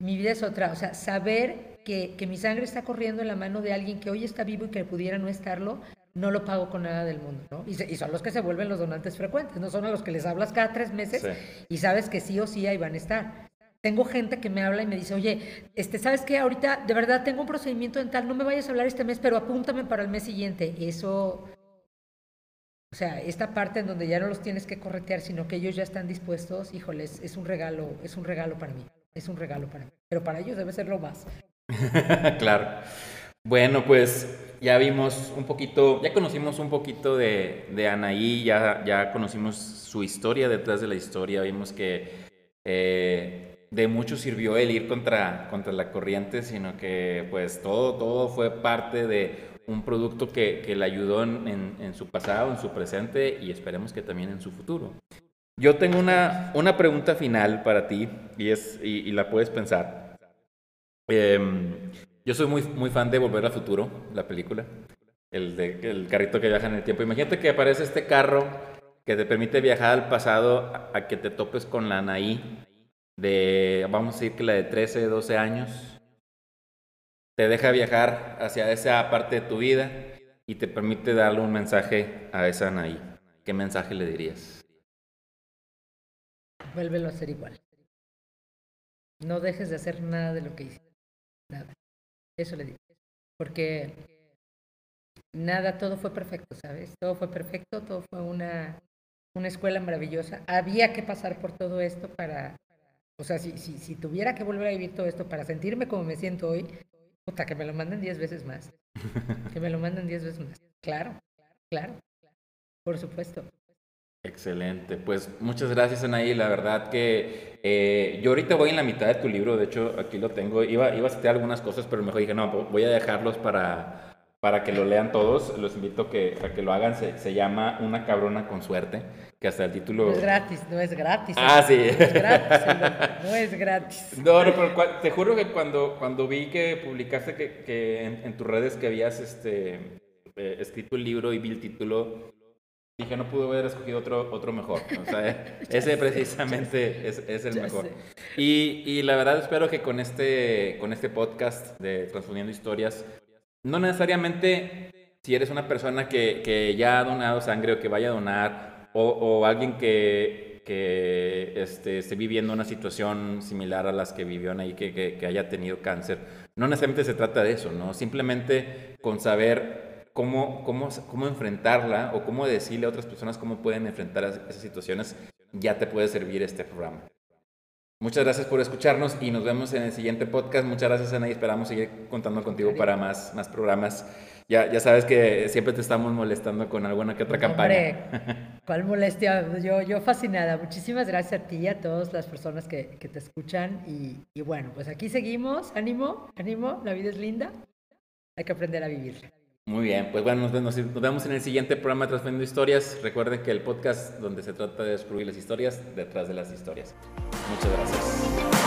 Mi vida es otra. O sea, saber que, mi sangre está corriendo en la mano de alguien que hoy está vivo y que pudiera no estarlo, no lo pago con nada del mundo, ¿no? Y, son los que se vuelven los donantes frecuentes, no son a los que les hablas cada tres meses y sabes que sí o sí ahí van a estar. Tengo gente que me habla y me dice, oye, este, ¿sabes qué? Ahorita de verdad tengo un procedimiento dental, no me vayas a hablar este mes, pero apúntame para el mes siguiente. Eso, o sea, esta parte en donde ya no los tienes que corretear, sino que ellos ya están dispuestos, híjoles, es un regalo, es un regalo para mí, es un regalo para mí. Pero para ellos debe ser lo más. claro. Bueno, pues ya vimos un poquito, ya conocimos un poquito de, de Anaí, ya, ya conocimos su historia detrás de la historia, vimos que eh, de mucho sirvió el ir contra, contra la corriente, sino que pues todo, todo fue parte de un producto que, que le ayudó en, en, su pasado, en su presente y esperemos que también en su futuro. Yo tengo una, una pregunta final para ti y, es, y, la puedes pensar. Em, yo soy muy, muy fan de Volver al Futuro, la película, el, de, el carrito que viaja en el tiempo. Imagínate que aparece este carro que te permite viajar al pasado a, a que te topes con la Anaí de, vamos a decir que la de 13, 12 años, te deja viajar hacia esa parte de tu vida y te permite darle un mensaje a esa Anaí. ¿Qué mensaje le dirías? Vuélvelo a hacer igual. No dejes de hacer nada de lo que hiciste. Nada. Eso le digo. Porque nada, todo fue perfecto, ¿sabes? Todo fue perfecto, todo fue una, una escuela maravillosa. Había que pasar por todo esto para, o sea, si, si, si tuviera que volver a vivir todo esto para sentirme como me siento hoy, puta, que me lo manden diez veces más. Que me lo manden diez veces más. Claro, claro, por supuesto. Excelente, pues muchas gracias Anaí, la verdad que eh, yo ahorita voy en la mitad de tu libro, de hecho aquí lo tengo, iba, iba a citar algunas cosas, pero mejor dije, no, voy a dejarlos para, para que lo lean todos, los invito que, a que lo hagan, se, se, llama Una cabrona con suerte, que hasta el título... No es gratis, no es gratis. Ah, sí. No es gratis, no es gratis. No, no, pero te juro que cuando, cuando vi que publicaste que, que en, en, tus redes que habías este, eh, escrito el libro y vi el título, dije, no pudo haber escogido otro, otro mejor. O sea, ese precisamente es, es, el mejor. Y, y, la verdad espero que con este, con este podcast de Transfundiendo Historias, no necesariamente si eres una persona que, que ya ha donado sangre o que vaya a donar, o, alguien que, que este, esté viviendo una situación similar a las que vivió ahí, que, que, que haya tenido cáncer, no necesariamente se trata de eso, ¿no? Simplemente con saber cómo, cómo, cómo enfrentarla o cómo decirle a otras personas cómo pueden enfrentar esas situaciones, ya te puede servir este programa. Muchas gracias por escucharnos y nos vemos en el siguiente podcast. Muchas gracias, Ana, y esperamos seguir contando contigo para más, más programas. Ya, ya sabes que siempre te estamos molestando con alguna que otra campaña. Hombre, ¿cuál molestia? Yo, yo fascinada. Muchísimas gracias a ti y a todas las personas que, que te escuchan. Y, y bueno, pues aquí seguimos. Ánimo, ánimo. La vida es linda. Hay que aprender a vivir. Muy bien, pues bueno, nos, nos, nos vemos en el siguiente programa de Trascendiendo Historias. Recuerden que el podcast donde se trata de descubrir las historias detrás de las historias. Muchas gracias.